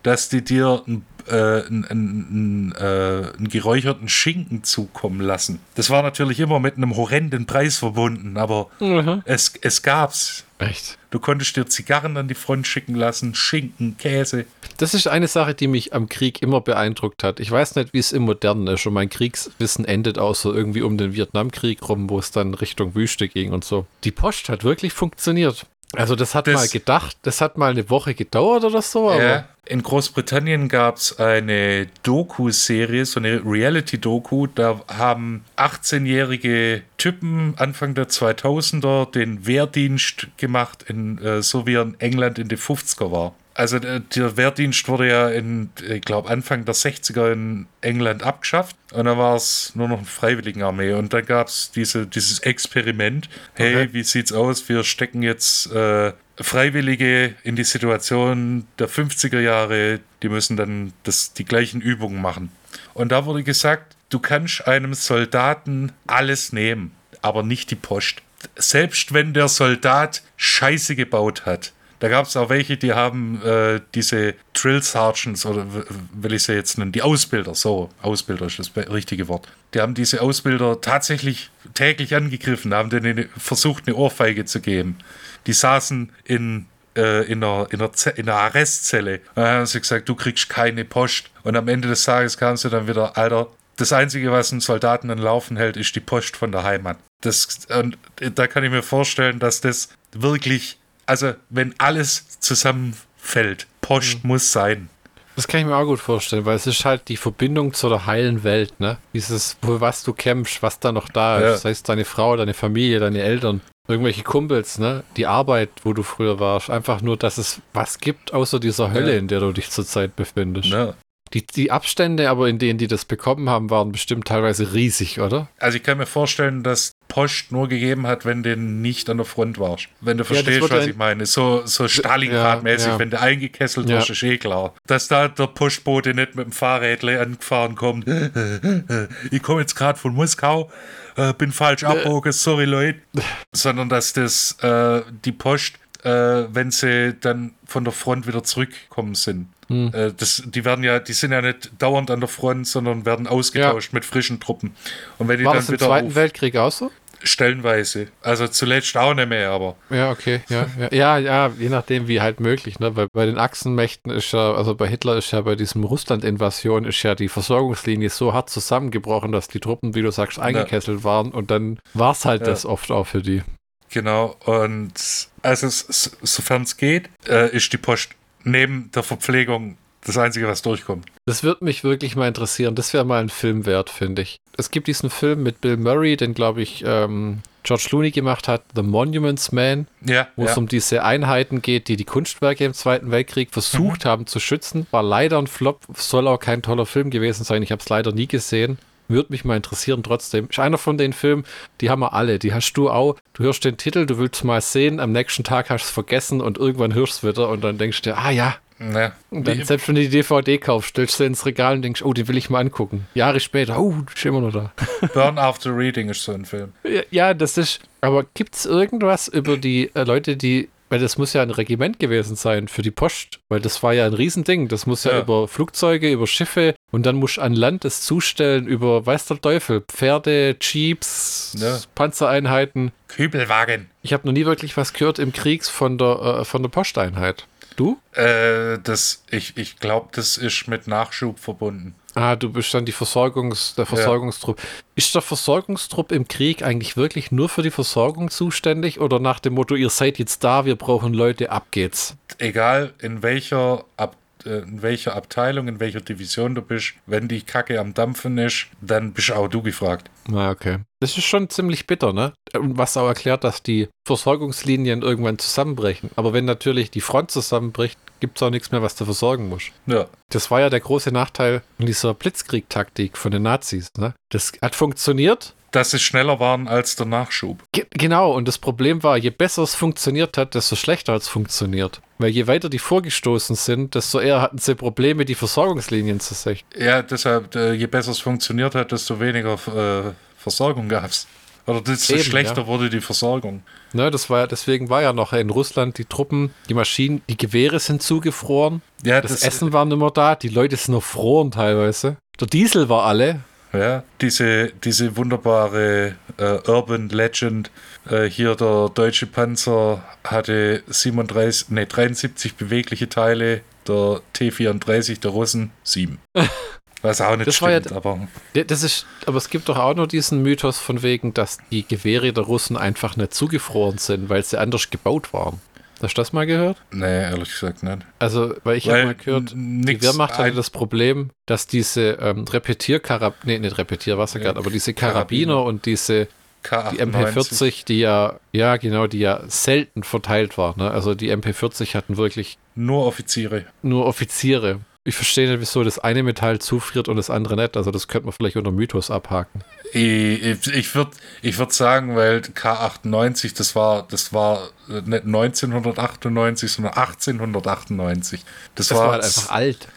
dass die dir ein äh, einen, einen, äh, einen geräucherten Schinken zukommen lassen. Das war natürlich immer mit einem horrenden Preis verbunden, aber Mhm. es, es gab's. Echt. Du konntest dir Zigarren an die Front schicken lassen, Schinken, Käse. Das ist eine Sache, die mich am Krieg immer beeindruckt hat. Ich weiß nicht, wie es im Modernen ist und mein Kriegswissen endet auch so irgendwie um den Vietnamkrieg rum, wo es dann Richtung Wüste ging und so. Die Post hat wirklich funktioniert. Also das hat Das- mal gedacht, das hat mal eine Woche gedauert oder so, aber Ja. In Großbritannien gab es eine Doku-Serie, so eine Reality-Doku. Da haben 18-jährige Typen Anfang der 2000er den Wehrdienst gemacht, in, äh, so wie er in England in den 50er war. Also der, Wehrdienst wurde ja in, ich glaube, Anfang der 60er in England abgeschafft. Und dann war es nur noch eine Freiwilligenarmee. Und dann gab es diese, dieses Experiment. Hey, Okay. wie sieht's aus? Wir stecken jetzt äh, Freiwillige in die Situation der 50er Jahre. Die müssen dann das, die gleichen Übungen machen. Und da wurde gesagt, du kannst einem Soldaten alles nehmen, aber nicht die Post. Selbst wenn der Soldat Scheiße gebaut hat, Da gab es auch welche, die haben äh, diese Drill Sergeants oder will ich sie jetzt nennen, die Ausbilder, so, Ausbilder ist das richtige Wort. Die haben diese Ausbilder tatsächlich täglich angegriffen, haben denen versucht, eine Ohrfeige zu geben. Die saßen in äh, in, einer, in, einer in einer Arrestzelle. Und dann haben sie gesagt, du kriegst keine Post. Und am Ende des Tages kam sie dann wieder, Alter, das Einzige, was einen Soldaten an Laufen hält, ist die Post von der Heimat. Das, und da kann ich mir vorstellen, dass das wirklich, also wenn alles zusammenfällt, Post mhm. muss sein. Das kann ich mir auch gut vorstellen, weil es ist halt die Verbindung zu der heilen Welt, ne? Dieses, für was du kämpfst, was da noch da ist. Ja. Das heißt, deine Frau, deine Familie, deine Eltern, irgendwelche Kumpels, ne? Die Arbeit, wo du früher warst. Einfach nur, dass es was gibt außer dieser Hölle, ja. in der du dich zurzeit befindest. Ja. Die, die Abstände aber, in denen die das bekommen haben, waren bestimmt teilweise riesig, oder? Also ich kann mir vorstellen, dass Post nur gegeben hat, wenn du nicht an der Front warst. Wenn du verstehst, ja, was ich meine. So, so Stalingrad-mäßig, ja, ja. wenn du eingekesselt wirst, ist eh klar. Dass da der Postbote nicht mit dem Fahrrädle angefahren kommt. ich komme jetzt gerade von Moskau, äh, bin falsch abbogen, sorry Leute. Sondern dass das äh, die Post äh, wenn sie dann von der Front wieder zurückkommen sind. Hm. Äh, das, die werden ja, die sind ja nicht dauernd an der Front, sondern werden ausgetauscht ja. mit frischen Truppen. Und wenn die War dann das im Zweiten Weltkrieg auch so? Stellenweise. Also zuletzt auch nicht mehr, aber. Ja, okay. Ja, ja, ja, ja, je nachdem, wie halt möglich. Ne? Weil bei den Achsenmächten ist ja, also bei Hitler ist ja bei diesem Russland-Invasion ist ja die Versorgungslinie so hart zusammengebrochen, dass die Truppen, wie du sagst, eingekesselt ja. waren und dann war es halt das oft auch für die. Genau, und also sofern es geht, äh, ist die Post neben der Verpflegung das Einzige, was durchkommt. Das würde mich wirklich mal interessieren. Das wäre mal ein Film wert, finde ich. Es gibt diesen Film mit Bill Murray, den, glaube ich, ähm, George Clooney gemacht hat, The Monuments Man, ja, wo ja. es um diese Einheiten geht, die die Kunstwerke im Zweiten Weltkrieg versucht mhm. haben zu schützen. War leider ein Flop, soll auch kein toller Film gewesen sein. Ich habe es leider nie gesehen. Würde mich mal interessieren trotzdem. Ist einer von den Filmen, die haben wir alle. Die hast du auch. Du hörst den Titel, du willst mal sehen, am nächsten Tag hast du es vergessen und irgendwann hörst du es wieder und dann denkst du dir, ah ja. ja. Und dann, selbst wenn du die DVD kaufst, stellst du ins Regal und denkst, oh, den will ich mal angucken. Jahre später, oh, ist immer noch da. Burn After Reading ist so ein Film. Ja, ja das ist. Aber gibt es irgendwas über die äh, Leute, die weil das muss ja ein Regiment gewesen sein für die Post, weil das war ja ein Riesending. Das muss ja, ja. über Flugzeuge, über Schiffe und dann muss an Land es zustellen über, weiß der Teufel, Pferde, Jeeps, ja. Panzereinheiten. Kübelwagen. Ich habe noch nie wirklich was gehört im Kriegs von der, äh, von der Posteinheit. Du? Äh, das, ich ich glaube, das ist mit Nachschub verbunden. Ah, du bist dann die Versorgungs, der Versorgungstrupp. Ja. Ist der Versorgungstrupp im Krieg eigentlich wirklich nur für die Versorgung zuständig oder nach dem Motto, ihr seid jetzt da, wir brauchen Leute, ab geht's? Egal in welcher Ab in welcher Abteilung, in welcher Division du bist, wenn die Kacke am Dampfen ist, dann bist auch du gefragt. Na, okay. Das ist schon ziemlich bitter, ne? Und was auch erklärt, dass die Versorgungslinien irgendwann zusammenbrechen. Aber wenn natürlich die Front zusammenbricht, gibt es auch nichts mehr, was du versorgen musst. Ja. Das war ja der große Nachteil dieser Blitzkrieg-Taktik von den Nazis, ne? Das hat funktioniert, dass sie schneller waren als der Nachschub. Ge genau, und das Problem war, je besser es funktioniert hat, desto schlechter hat es funktioniert. Weil je weiter die vorgestoßen sind, desto eher hatten sie Probleme, die Versorgungslinien zu sichern. Ja, deshalb, äh, je besser es funktioniert hat, desto weniger äh, Versorgung gab es. Oder desto Eben, schlechter ja. wurde die Versorgung. Ne, das war, deswegen war ja noch in Russland die Truppen, die Maschinen, die Gewehre sind zugefroren. Ja, das, das Essen war nicht mehr da, die Leute sind noch froren teilweise. Der Diesel war alle. Ja, diese, diese wunderbare äh, Urban Legend. Äh, hier der deutsche Panzer hatte 37, nee, 73 bewegliche Teile, der T-34 der Russen 7. Was auch nicht das stimmt, ja, aber. Das ist, aber es gibt doch auch noch diesen Mythos von wegen, dass die Gewehre der Russen einfach nicht zugefroren sind, weil sie anders gebaut waren. Hast du das mal gehört? Nee, ehrlich gesagt nicht. Also, weil ich habe mal gehört, die Wehrmacht hatte das Problem, dass diese ähm, Repetierkarabiner, nee, nicht Repetier, was ja, aber diese Karabiner, Karabiner und diese die MP40, die ja, ja genau, die ja selten verteilt war. Ne? Also die MP40 hatten wirklich nur Offiziere. Nur Offiziere. Ich verstehe nicht, wieso das eine Metall zufriert und das andere nicht. Also das könnte man vielleicht unter Mythos abhaken. Ich, würde ich würd sagen, weil K98, das war, das war nicht 1998, sondern 1898. Das, Das war, war halt einfach alt.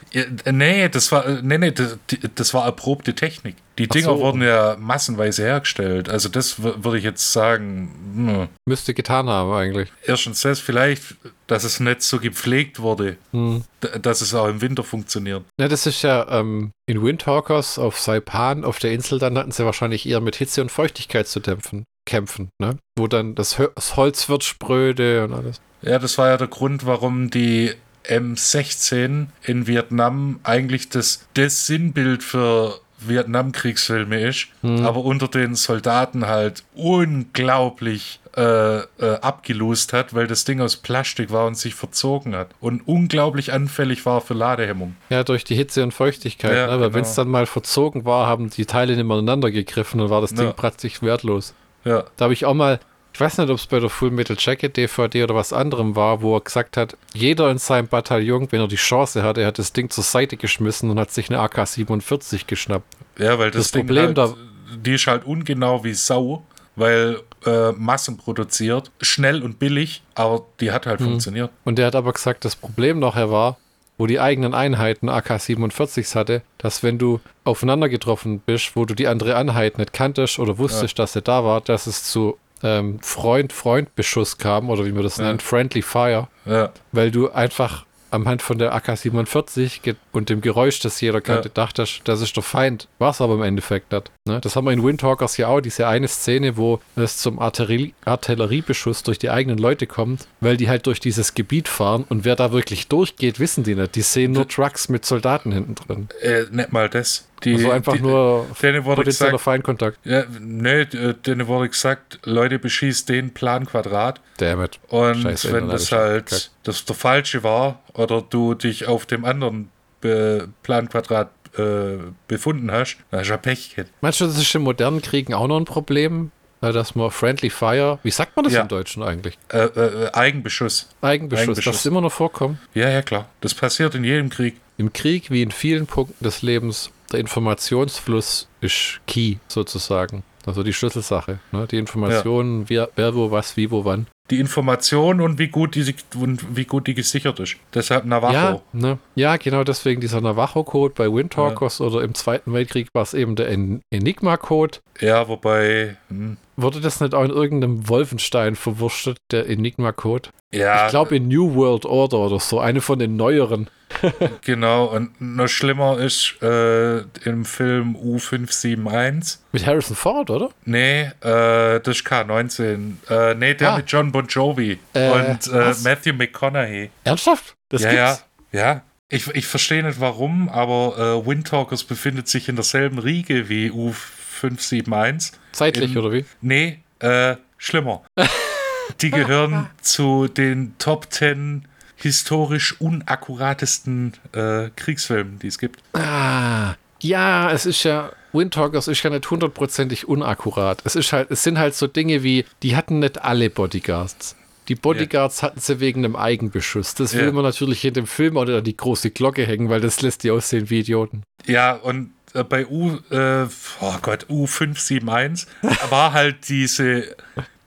Nee, das war, nee, nee, das, das war erprobte Technik. Die Dinger so. wurden ja massenweise hergestellt. Also das würde ich jetzt sagen, hm, Müsste getan haben eigentlich. erstens das vielleicht, dass es nicht so gepflegt wurde, Hm. dass es auch im Winter funktioniert. Ja, das ist ja ähm, in Windtalkers auf Saipan auf der Insel, dann hatten sie wahrscheinlich eher mit Hitze und Feuchtigkeit zu dämpfen, kämpfen, ne? Wo dann das, das Holz wird spröde und alles. Ja, das war ja der Grund, warum die M16 in Vietnam eigentlich das, das Sinnbild für Vietnamkriegsfilme ist, aber unter den Soldaten halt unglaublich äh, äh, abgelost hat, weil das Ding aus Plastik war und sich verzogen hat und unglaublich anfällig war für Ladehemmung. Ja, durch die Hitze und Feuchtigkeit. Ja, ne? Aber genau. wenn es dann mal verzogen war, haben die Teile nicht mehr aneinander gegriffen und war das Ding Ja. praktisch wertlos. Ja, Da habe ich auch mal, ich weiß nicht, ob es bei der Full Metal Jacket DVD oder was anderem war, wo er gesagt hat, jeder in seinem Bataillon, wenn er die Chance hatte, er hat das Ding zur Seite geschmissen und hat sich eine AK-47 geschnappt. ja weil das, Das Ding Problem halt, da- die ist halt ungenau wie Sau, weil äh, massenproduziert, schnell und billig, aber die hat halt funktioniert. Und der hat aber gesagt, das Problem nachher war, wo die eigenen Einheiten AK-47s hatte, dass wenn du aufeinander getroffen bist, wo du die andere Einheit nicht kanntest oder wusstest, dass er da war, dass es zu ähm, Freund-Freund-Beschuss kam oder wie man das Ja. nennt, Friendly Fire, Ja, weil du einfach am Hand von der AK-47 ge- und dem Geräusch, das jeder kannte, Ja. dachtest, das ist der Feind. War es aber im Endeffekt nicht. Ne? Das haben wir in Windtalkers ja auch, diese eine Szene, wo es zum Artillerie Artilleriebeschuss durch die eigenen Leute kommt, weil die halt durch dieses Gebiet fahren und wer da wirklich durchgeht, wissen die nicht. Die sehen nur Trucks mit Soldaten hinten drin. äh, nicht mal das. Die, Also einfach die, nur potenzieller gesagt, Feindkontakt. ja, nee, äh, denen wurde gesagt, Leute beschießt den Plan Quadrat Damn it. und Scheiße, wenn das halt das der falsche war oder du dich auf dem anderen Be Plan Quadrat äh, befunden hast, dann hast du ja Pech gehabt. Meinst du, das ist in modernen Kriegen auch noch ein Problem? Äh, Dass man Friendly Fire, wie sagt man das Ja. im Deutschen eigentlich? Äh, äh, Eigenbeschuss. Eigenbeschuss, Eigenbeschuss. das immer noch vorkommt. Ja, ja, klar. Das passiert in jedem Krieg. Im Krieg wie in vielen Punkten des Lebens, der Informationsfluss ist key sozusagen. Also die Schlüsselsache. Ne? Die Informationen, wer, wer, wo, was, wie, wo, wann. Die Information und wie gut die, und wie gut die gesichert ist. Deshalb Navajo. Ja, ne? ja, genau deswegen dieser Navajo-Code bei Windtalkers oder im Zweiten Weltkrieg war es eben der En Enigma-Code. Ja, wobei. Hm, Wurde das nicht auch in irgendeinem Wolfenstein verwurstet, der Enigma-Code? ja, Ich glaube in New World Order oder so, eine von den neueren. genau. Und noch schlimmer ist äh, im Film U571. Mit Harrison Ford, oder? Nee, äh, das ist K19. Äh, nee, der Ah. mit John Bon Jovi Äh, und äh? Matthew McConaughey. Ernsthaft? Das ja, gibt's? ja, ja. Ich, ich verstehe nicht warum, aber äh, Windtalkers befindet sich in derselben Riege wie U571. Zeitlich, In- oder wie? Nee, äh, schlimmer. Die gehören zu den Top 10 historisch unakkuratesten äh, Kriegsfilmen, die es gibt. Ah, ja, es ist ja, Windtalkers ist ja nicht hundertprozentig unakkurat. Es ist halt, es sind halt so Dinge wie, die hatten nicht alle Bodyguards. Die Bodyguards hatten sie wegen einem Eigenbeschuss. Das will Ja. man natürlich in dem Film oder die große Glocke hängen, weil das lässt die aussehen wie Idioten. Ja, und äh, bei U, äh, oh Gott, U571 war halt diese,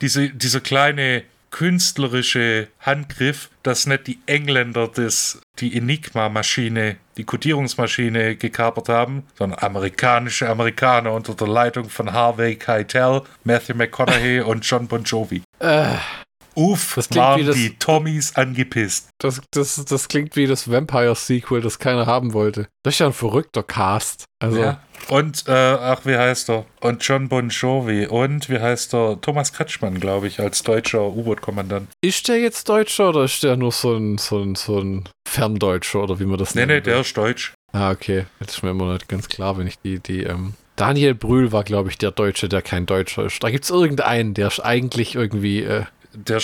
diese, dieser kleine künstlerische Handgriff, dass nicht die Engländer das, die Enigma-Maschine, die Kodierungsmaschine gekapert haben, sondern amerikanische Amerikaner unter der Leitung von Harvey Keitel, Matthew McConaughey und John Bon Jovi. Äh, Uff, Das klingt waren wie das- die Tommys angepisst. das, das, das klingt wie das Vampire-Sequel, das keiner haben wollte. Das ist ja ein verrückter Cast. Also, Ja. Und, äh, ach, wie heißt er? Und John Bon Jovi. Und wie heißt er? Thomas Kretschmann, glaube ich, als deutscher U-Boot-Kommandant. ist der jetzt Deutscher oder ist der nur so ein, so ein, so ein Ferndeutscher oder wie man das Nee, nennt? nee, der ist deutsch. Ah, okay. Das ist mir immer nicht ganz klar, wenn ich die, die, ähm. Daniel Brühl war, glaube ich, der Deutsche, der kein Deutscher ist. Da gibt es irgendeinen, der ist eigentlich irgendwie, äh, Der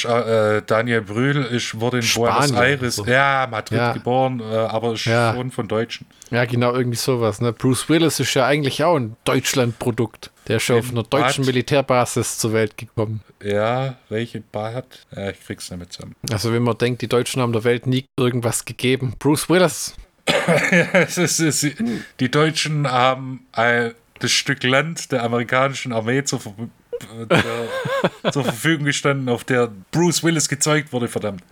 äh, Daniel Brühl ist, wurde in Buenos Spanier Aires, so. ja, Madrid Ja. geboren, äh, aber ist Ja. schon von Deutschen. ja, genau, irgendwie sowas, ne? Bruce Willis ist ja eigentlich auch ein Deutschland-Produkt. Der ist ja auf In einer deutschen Bad- Militärbasis zur Welt gekommen. Ja, welche Bad? Ja, ich krieg's nicht mit zusammen. Also, wenn man denkt, die Deutschen haben der Welt nie irgendwas gegeben. Bruce Willis. es ist, es ist, die Deutschen haben ein, das Stück Land der amerikanischen Armee zur, Ver der, zur Verfügung gestanden, auf der Bruce Willis gezeugt wurde, verdammt.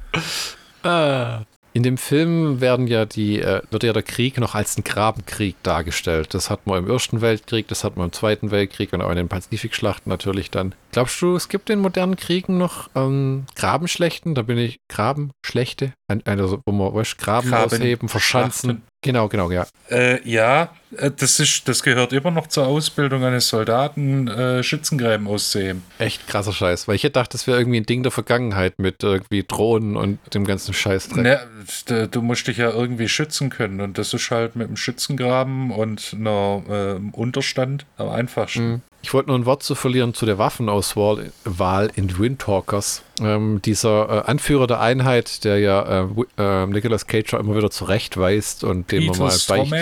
Ah. In dem Film werden ja die, äh, wird ja der Krieg noch als ein Grabenkrieg dargestellt. Das hat man im Ersten Weltkrieg, das hat man im Zweiten Weltkrieg und auch in den Pazifikschlachten natürlich dann. Glaubst du, es gibt in modernen Kriegen noch ähm, Grabenschlechten? Da bin ich Grabenschlechte, also wo man weißt, Graben, Graben ausheben, verschanzen. Genau, genau, ja. Äh, ja, äh, das, ist, das gehört immer noch zur Ausbildung eines Soldaten, äh, Schützengräben auszuheben. Echt krasser Scheiß, weil ich hätte gedacht, das wäre irgendwie ein Ding der Vergangenheit mit irgendwie Drohnen und dem ganzen Scheiß drin. Ne, du musst dich ja irgendwie schützen können und das ist halt mit einem Schützengraben und einer äh, Unterstand am einfachsten. Mhm. Ich wollte nur ein Wort zu verlieren zu der Waffenauswahl Wahl in Windtalkers. Ähm, dieser äh, Anführer der Einheit, der ja äh, äh, Nicolas Cage immer wieder zurechtweist und dem man mal beicht.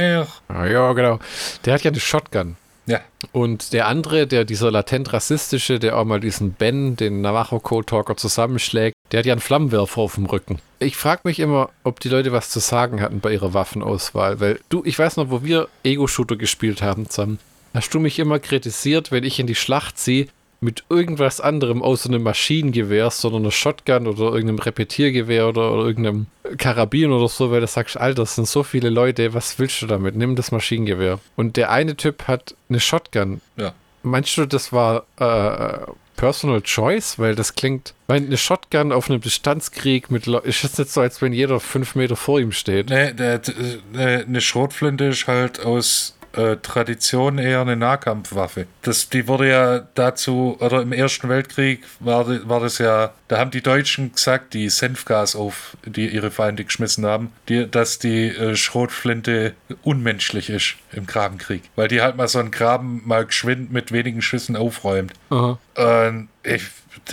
Ah, ja, genau. Der hat ja eine Shotgun. Ja. Und der andere, der dieser latent rassistische, der auch mal diesen Ben, den Navajo Code Talker zusammenschlägt, der hat ja einen Flammenwerfer auf dem Rücken. Ich frage mich immer, ob die Leute was zu sagen hatten bei ihrer Waffenauswahl, weil du, ich weiß noch, wo wir Ego-Shooter gespielt haben zusammen hast du mich immer kritisiert, wenn ich in die Schlacht ziehe, mit irgendwas anderem außer einem Maschinengewehr, sondern einer Shotgun oder irgendeinem Repetiergewehr oder, oder irgendeinem Karabin oder so, weil du sagst, Alter, das sind so viele Leute, was willst du damit? Nimm das Maschinengewehr. Und der eine Typ hat eine Shotgun. Ja. Meinst du, das war äh, Personal Choice? Weil das klingt, weil eine Shotgun auf einem Distanzkrieg mit Le ist jetzt nicht so, als wenn jeder fünf Meter vor ihm steht. Nee, der, der, eine Schrotflinte ist halt aus äh, Tradition eher eine Nahkampfwaffe. Das, die wurde ja dazu, oder im Ersten Weltkrieg war, war das ja, da haben die Deutschen gesagt, die Senfgas auf die ihre Feinde geschmissen haben, die, dass die äh, Schrotflinte unmenschlich ist im Grabenkrieg. Weil die halt mal so einen Graben mal geschwind mit wenigen Schüssen aufräumt. Aha. Und ich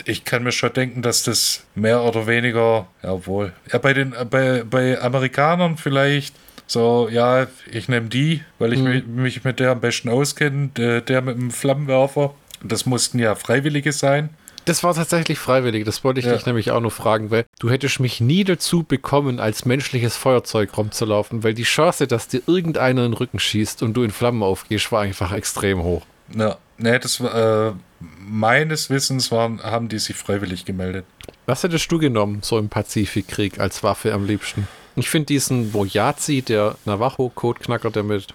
ich kann mir schon denken, dass das mehr oder weniger, ja wohl, ja, bei den bei, bei Amerikanern vielleicht so, ja, ich nehme die, weil ich mhm. mich mit der am besten auskenne, der, der mit dem Flammenwerfer. Das mussten ja Freiwillige sein. Das war tatsächlich freiwillig, das wollte ich ja. dich nämlich auch noch fragen, weil du hättest mich nie dazu bekommen, als menschliches Feuerzeug rumzulaufen, weil die Chance, dass dir irgendeiner in den Rücken schießt und du in Flammen aufgehst, war einfach extrem hoch. Ja, ne, das war, äh, meines Wissens waren, haben die sich freiwillig gemeldet. Was hättest du genommen, so im Pazifikkrieg, als Waffe am liebsten? Ich finde diesen Voyazi, der Navajo-Codeknacker, der mit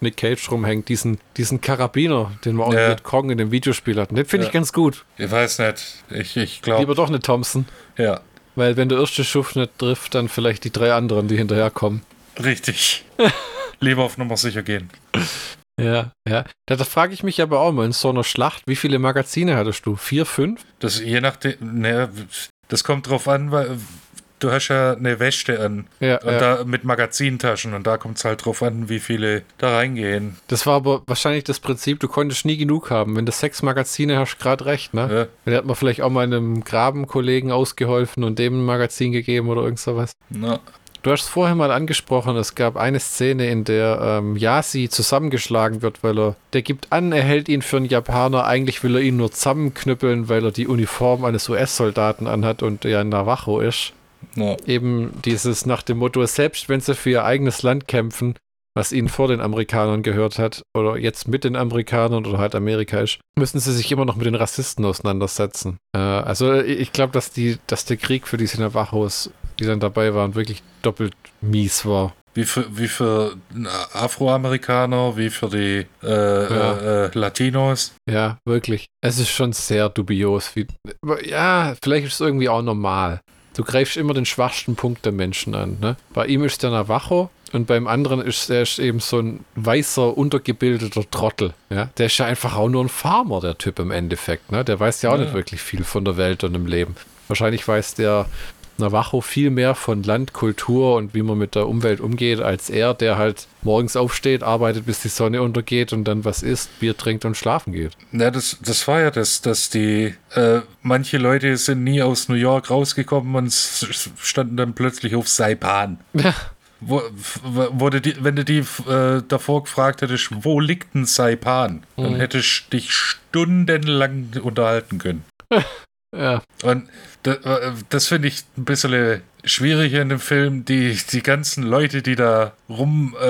Nick Cage rumhängt, diesen, diesen Karabiner, den man auch ja. mit Kong in dem Videospiel hat, den finde ja. ich ganz gut. Ich weiß nicht. Ich, ich glaube. Lieber doch eine Thompson. Ja. Weil wenn der erste Schuft nicht trifft, dann vielleicht die drei anderen, die hinterherkommen. Richtig. Lieber auf Nummer sicher gehen. Ja, ja. Da, da frage ich mich aber auch mal in so einer Schlacht, wie viele Magazine hattest du? Vier, fünf? Das je nachdem, ne, das kommt drauf an, weil du hast ja eine Wäsche an. Ja, und ja. da mit Magazintaschen und da kommt es halt drauf an, wie viele da reingehen. Das war aber wahrscheinlich das Prinzip, du konntest nie genug haben. Wenn du sechs Magazine hast, gerade recht, ne? Ja. Da hat man vielleicht auch mal einem Grabenkollegen ausgeholfen und dem ein Magazin gegeben oder irgend sowas. Na. Du hast es vorher mal angesprochen, es gab eine Szene, in der ähm, Yasi zusammengeschlagen wird, weil er, der gibt an, er hält ihn für einen Japaner, eigentlich will er ihn nur zusammenknüppeln, weil er die Uniform eines US-Soldaten anhat und er ein Navajo ist. Ja. Eben dieses nach dem Motto, selbst wenn sie für ihr eigenes Land kämpfen, was ihnen vor den Amerikanern gehört hat, oder jetzt mit den Amerikanern oder halt Amerika ist, müssen sie sich immer noch mit den Rassisten auseinandersetzen. Äh, also ich glaube, dass die, dass der Krieg für diese Navajos, die dann dabei waren, wirklich doppelt mies war. Wie für, wie für Afroamerikaner, wie für die äh, ja. äh, äh Latinos. Ja, wirklich. Es ist schon sehr dubios. Wie, ja, vielleicht ist es irgendwie auch normal. Du greifst immer den schwachsten Punkt der Menschen an. Ne? Bei ihm ist der Navajo und beim anderen ist er ist eben so ein weißer, untergebildeter Trottel. Ja? Der ist ja einfach auch nur ein Farmer, der Typ im Endeffekt. Ne? Der weiß ja auch ja. nicht wirklich viel von der Welt und dem Leben. Wahrscheinlich weiß der Navajo viel mehr von Land, Kultur und wie man mit der Umwelt umgeht, als er, der halt morgens aufsteht, arbeitet, bis die Sonne untergeht und dann was isst, Bier trinkt und schlafen geht. Ja, das, das war ja das, dass die, äh, manche Leute sind nie aus New York rausgekommen und standen dann plötzlich auf Saipan. Ja. Wo, du die, wenn du die äh, davor gefragt hättest, wo liegt denn Saipan, dann mhm. hättest du dich stundenlang unterhalten können. Ja. Und das, das finde ich ein bisschen schwierig in dem Film. Die, die ganzen Leute, die da rum, äh,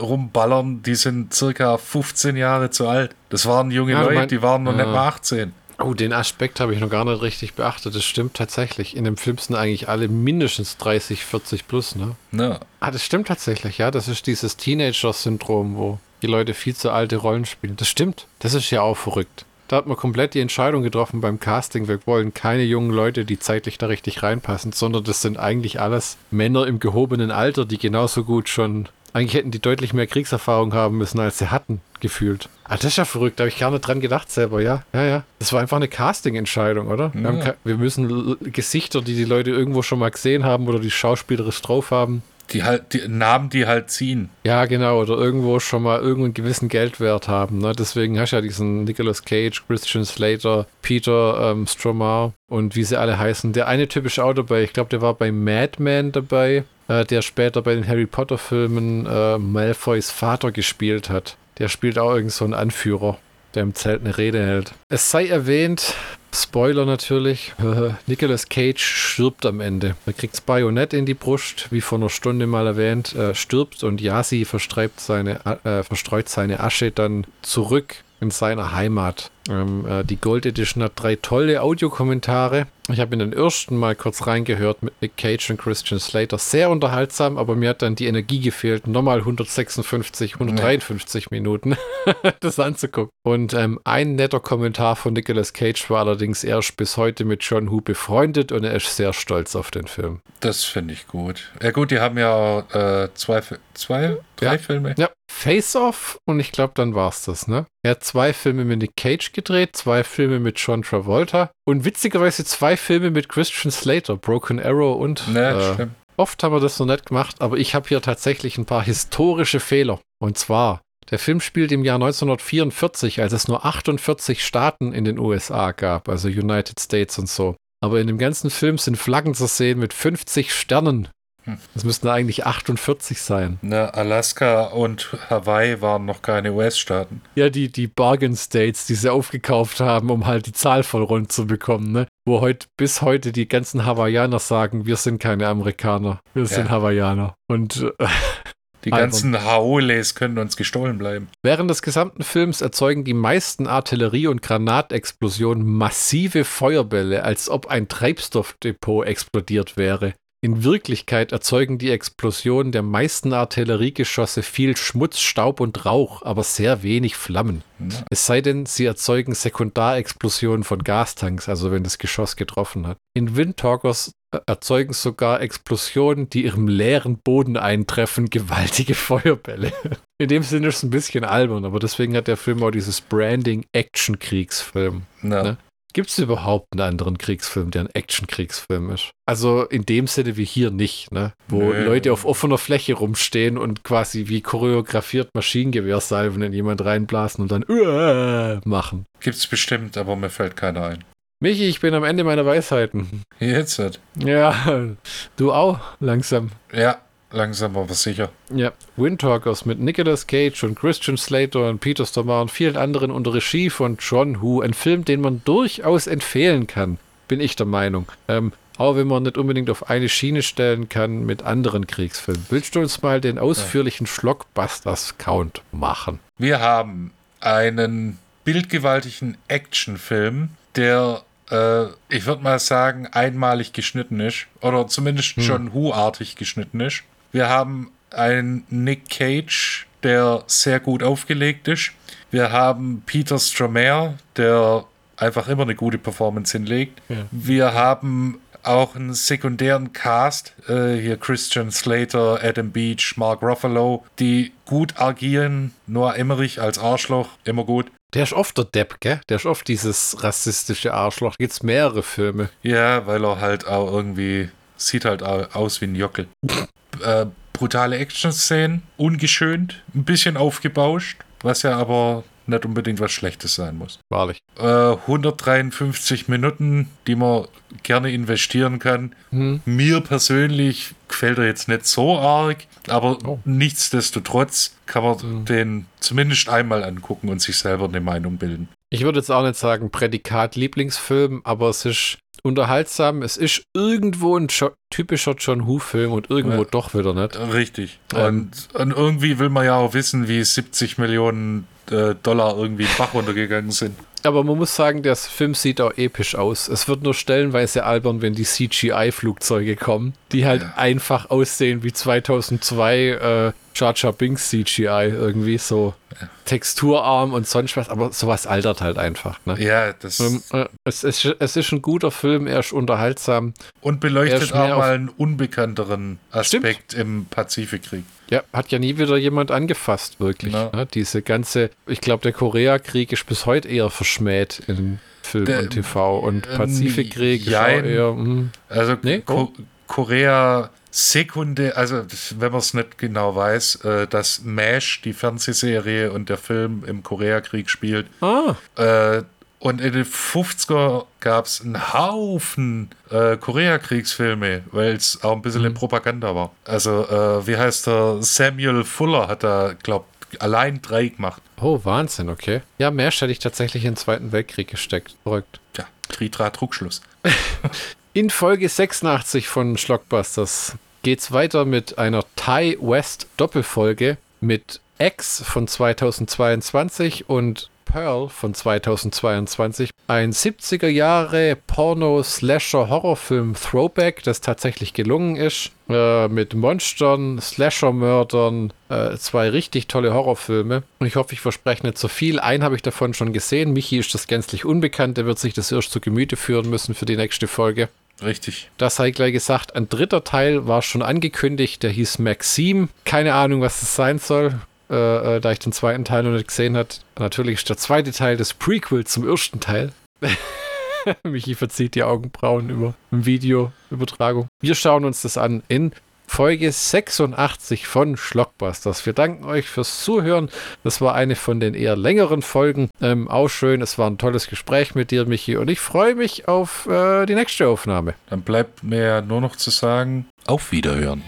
rumballern, die sind circa 15 Jahre zu alt. Das waren junge Ja, Leute, mein- die waren noch Ja. nicht mal 18. Oh, den Aspekt habe ich noch gar nicht richtig beachtet. Das stimmt tatsächlich. In dem Film sind eigentlich alle mindestens 30, 40 plus, ne? Ja. Ah, das stimmt tatsächlich, ja. Das ist dieses Teenager-Syndrom, wo die Leute viel zu alte Rollen spielen. Das stimmt. Das ist ja auch verrückt. Da hat man komplett die Entscheidung getroffen beim Casting. Wir wollen keine jungen Leute, die zeitlich da richtig reinpassen, sondern das sind eigentlich alles Männer im gehobenen Alter, die genauso gut schon. Eigentlich hätten die deutlich mehr Kriegserfahrung haben müssen, als sie hatten, gefühlt. Ah, das ist ja verrückt, da habe ich gar nicht dran gedacht selber, ja. Ja, ja. Das war einfach eine Casting-Entscheidung, oder? Wir, Ja. ke- wir müssen Gesichter, die die Leute irgendwo schon mal gesehen haben oder die schauspielerisch drauf haben, Die halt, die Namen, die halt ziehen. ja, genau, oder irgendwo schon mal irgendeinen gewissen Geldwert haben. Ne? Deswegen hast du ja diesen Nicolas Cage, Christian Slater, Peter ähm, Stromar und wie sie alle heißen. Der eine Typ ist auch dabei. Ich glaube, der war bei Madman dabei, äh, der später bei den Harry Potter-Filmen äh, Malfoys Vater gespielt hat. Der spielt auch irgend so einen Anführer, der im Zelt eine Rede hält. Es sei erwähnt, Spoiler natürlich, Nicolas Cage stirbt am Ende. Er kriegt das Bajonett in die Brust, wie vor einer Stunde mal erwähnt, äh, stirbt und Yasi verstreibt seine, äh, verstreut seine Asche dann zurück in seiner Heimat. Ähm, äh, die Gold Edition hat drei tolle Audiokommentare. Ich habe in den ersten mal kurz reingehört mit Nick Cage und Christian Slater. Sehr unterhaltsam, aber mir hat dann die Energie gefehlt, nochmal 156, 153 Minuten das anzugucken. Und ähm, ein netter Kommentar von Nicolas Cage war allerdings, er ist bis heute mit John Woo befreundet und er ist sehr stolz auf den Film. Das finde ich gut. Ja gut, die haben ja äh, zwei, zwei, drei Ja. Filme. Ja, Face Off und ich glaube, dann war's das, ne? Er hat zwei Filme mit Nick Cage gedreht, zwei Filme mit John Travolta und witzigerweise zwei Filme mit Christian Slater, Broken Arrow und Ne, äh, stimmt. Oft haben wir das noch nicht gemacht, aber ich habe hier tatsächlich ein paar historische Fehler. Und zwar, der Film spielt im Jahr 1944, als es nur 48 Staaten in den USA gab, also United States und so. Aber in dem ganzen Film sind Flaggen zu sehen mit 50 Sternen. Das müssten eigentlich 48 sein. Ne, Alaska und Hawaii waren noch keine US-Staaten. Ja, die, die Bargain States, die sie aufgekauft haben, um halt die Zahl voll rund zu bekommen, ne? Wo heute, bis heute die ganzen Hawaiianer sagen, wir sind keine Amerikaner, wir sind Ja. Hawaiianer. Und äh, Die ganzen Haoles können uns gestohlen bleiben. Während des gesamten Films erzeugen die meisten Artillerie- und Granatexplosionen massive Feuerbälle, als ob ein Treibstoffdepot explodiert wäre. In Wirklichkeit erzeugen die Explosionen der meisten Artilleriegeschosse viel Schmutz, Staub und Rauch, aber sehr wenig Flammen. Ja. Es sei denn, sie erzeugen Sekundarexplosionen von Gastanks, also wenn das Geschoss getroffen hat. In Windtalkers äh, erzeugen sogar Explosionen, die ihrem leeren Boden eintreffen, gewaltige Feuerbälle. In dem Sinne ist es ein bisschen albern, aber deswegen hat der Film auch dieses Branding Action-Kriegsfilm. Na, Ne? Gibt es überhaupt einen anderen Kriegsfilm, der ein Action-Kriegsfilm ist? Also in dem Sinne wie hier nicht, ne? Wo Nö. Leute auf offener Fläche rumstehen und quasi wie choreografiert Maschinengewehrsalven in jemand reinblasen und dann "Uah" machen. Gibt's bestimmt, aber mir fällt keiner ein. Michi, ich bin am Ende meiner Weisheiten. Jetzt halt. Ja, du auch langsam. Ja, langsam aber sicher. Ja, Windtalkers mit Nicolas Cage und Christian Slater und Peter Stormare und vielen anderen unter Regie von John Woo. Ein Film, den man durchaus empfehlen kann, bin ich der Meinung. Ähm, auch wenn man nicht unbedingt auf eine Schiene stellen kann mit anderen Kriegsfilmen. Willst du uns mal den ausführlichen Schlockbusters-Count machen? Wir haben einen bildgewaltigen Actionfilm, der, äh, ich würde mal sagen, einmalig geschnitten ist. Oder zumindest Hm. John Woo-artig geschnitten ist. Wir haben einen Nick Cage, der sehr gut aufgelegt ist. Wir haben Peter Stromare, der einfach immer eine gute Performance hinlegt. Ja. Wir haben auch einen sekundären Cast, äh, hier Christian Slater, Adam Beach, Mark Ruffalo, die gut agieren. Noah Emmerich als Arschloch, immer gut. Der ist oft der Depp, gell? Der ist oft dieses rassistische Arschloch. Da gibt's mehrere Filme. Ja, weil er halt auch irgendwie sieht halt au- aus wie ein Jockel. äh, brutale Action-Szenen, ungeschönt, ein bisschen aufgebauscht, was ja aber nicht unbedingt was Schlechtes sein muss. Wahrlich. Äh, 153 Minuten, die man gerne investieren kann. Hm. Mir persönlich gefällt er jetzt nicht so arg, aber Oh. nichtsdestotrotz kann man Mhm. den zumindest einmal angucken und sich selber eine Meinung bilden. Ich würde jetzt auch nicht sagen Prädikat Lieblingsfilm, aber es ist unterhaltsam. Es ist irgendwo ein jo typischer John Who-Film und irgendwo ja. doch wieder nicht. Richtig. Ähm, und, und, irgendwie will man ja auch wissen, wie 70 Millionen äh, Dollar irgendwie in Bach runtergegangen sind. Aber man muss sagen, der Film sieht auch episch aus. Es wird nur stellenweise albern, wenn die CGI-Flugzeuge kommen, die halt ja. einfach aussehen wie 2002 äh, Jar Jar Binks CGI irgendwie so ja. texturarm und sonst was, aber sowas altert halt einfach. Ne? Ja, das. Ähm, äh, es, ist, es ist ein guter Film, er ist unterhaltsam. Und beleuchtet auch mal einen unbekannteren Aspekt Stimmt. im Pazifikkrieg. Ja, hat ja nie wieder jemand angefasst, wirklich. Ne? Diese ganze, ich glaube, der Koreakrieg ist bis heute eher verschmäht in Film der, und TV und äh, Pazifikkrieg ist auch eher. Mh. Hm. Also nee? Ko. Korea Sekunde, also wenn man es nicht genau weiß, äh, dass MASH, die Fernsehserie und der Film im Koreakrieg spielt. Ah. Äh, und in den 50er gab es einen Haufen äh, Koreakriegsfilme, weil es auch ein bisschen mhm. Propaganda war. Also, äh, wie heißt der? Samuel Fuller hat da, glaube allein drei gemacht. Oh, Wahnsinn, okay. Ja, MASH hätte ich tatsächlich in den Zweiten Weltkrieg gesteckt. Verrückt. Ja, Tritra Druckschluss. in Folge 86 von Schlockbusters geht's weiter mit einer Thai West Doppelfolge mit X von 2022 und Pearl von 2022. Ein 70er Jahre Porno-Slasher-Horrorfilm Throwback, das tatsächlich gelungen ist. Äh, mit Monstern, Slasher-Mördern, äh, zwei richtig tolle Horrorfilme. Und ich hoffe, ich verspreche nicht zu so viel. Einen habe ich davon schon gesehen. Michi ist das gänzlich unbekannt. Der wird sich das erst zu Gemüte führen müssen für die nächste Folge. Richtig. Das sei gleich gesagt. Ein dritter Teil war schon angekündigt, der hieß Maxime. Keine Ahnung, was das sein soll, äh, äh, da ich den zweiten Teil noch nicht gesehen habe. Natürlich ist der zweite Teil des Prequel zum ersten Teil. Michi verzieht die Augenbrauen über Videoübertragung. Wir schauen uns das an in Folge 86 von Schlockbusters. Wir danken euch fürs Zuhören. Das war eine von den eher längeren Folgen. Ähm, auch schön. Es war ein tolles Gespräch mit dir, Michi. Und ich freue mich auf äh, die nächste Aufnahme. Dann bleibt mir nur noch zu sagen, auf Wiederhören.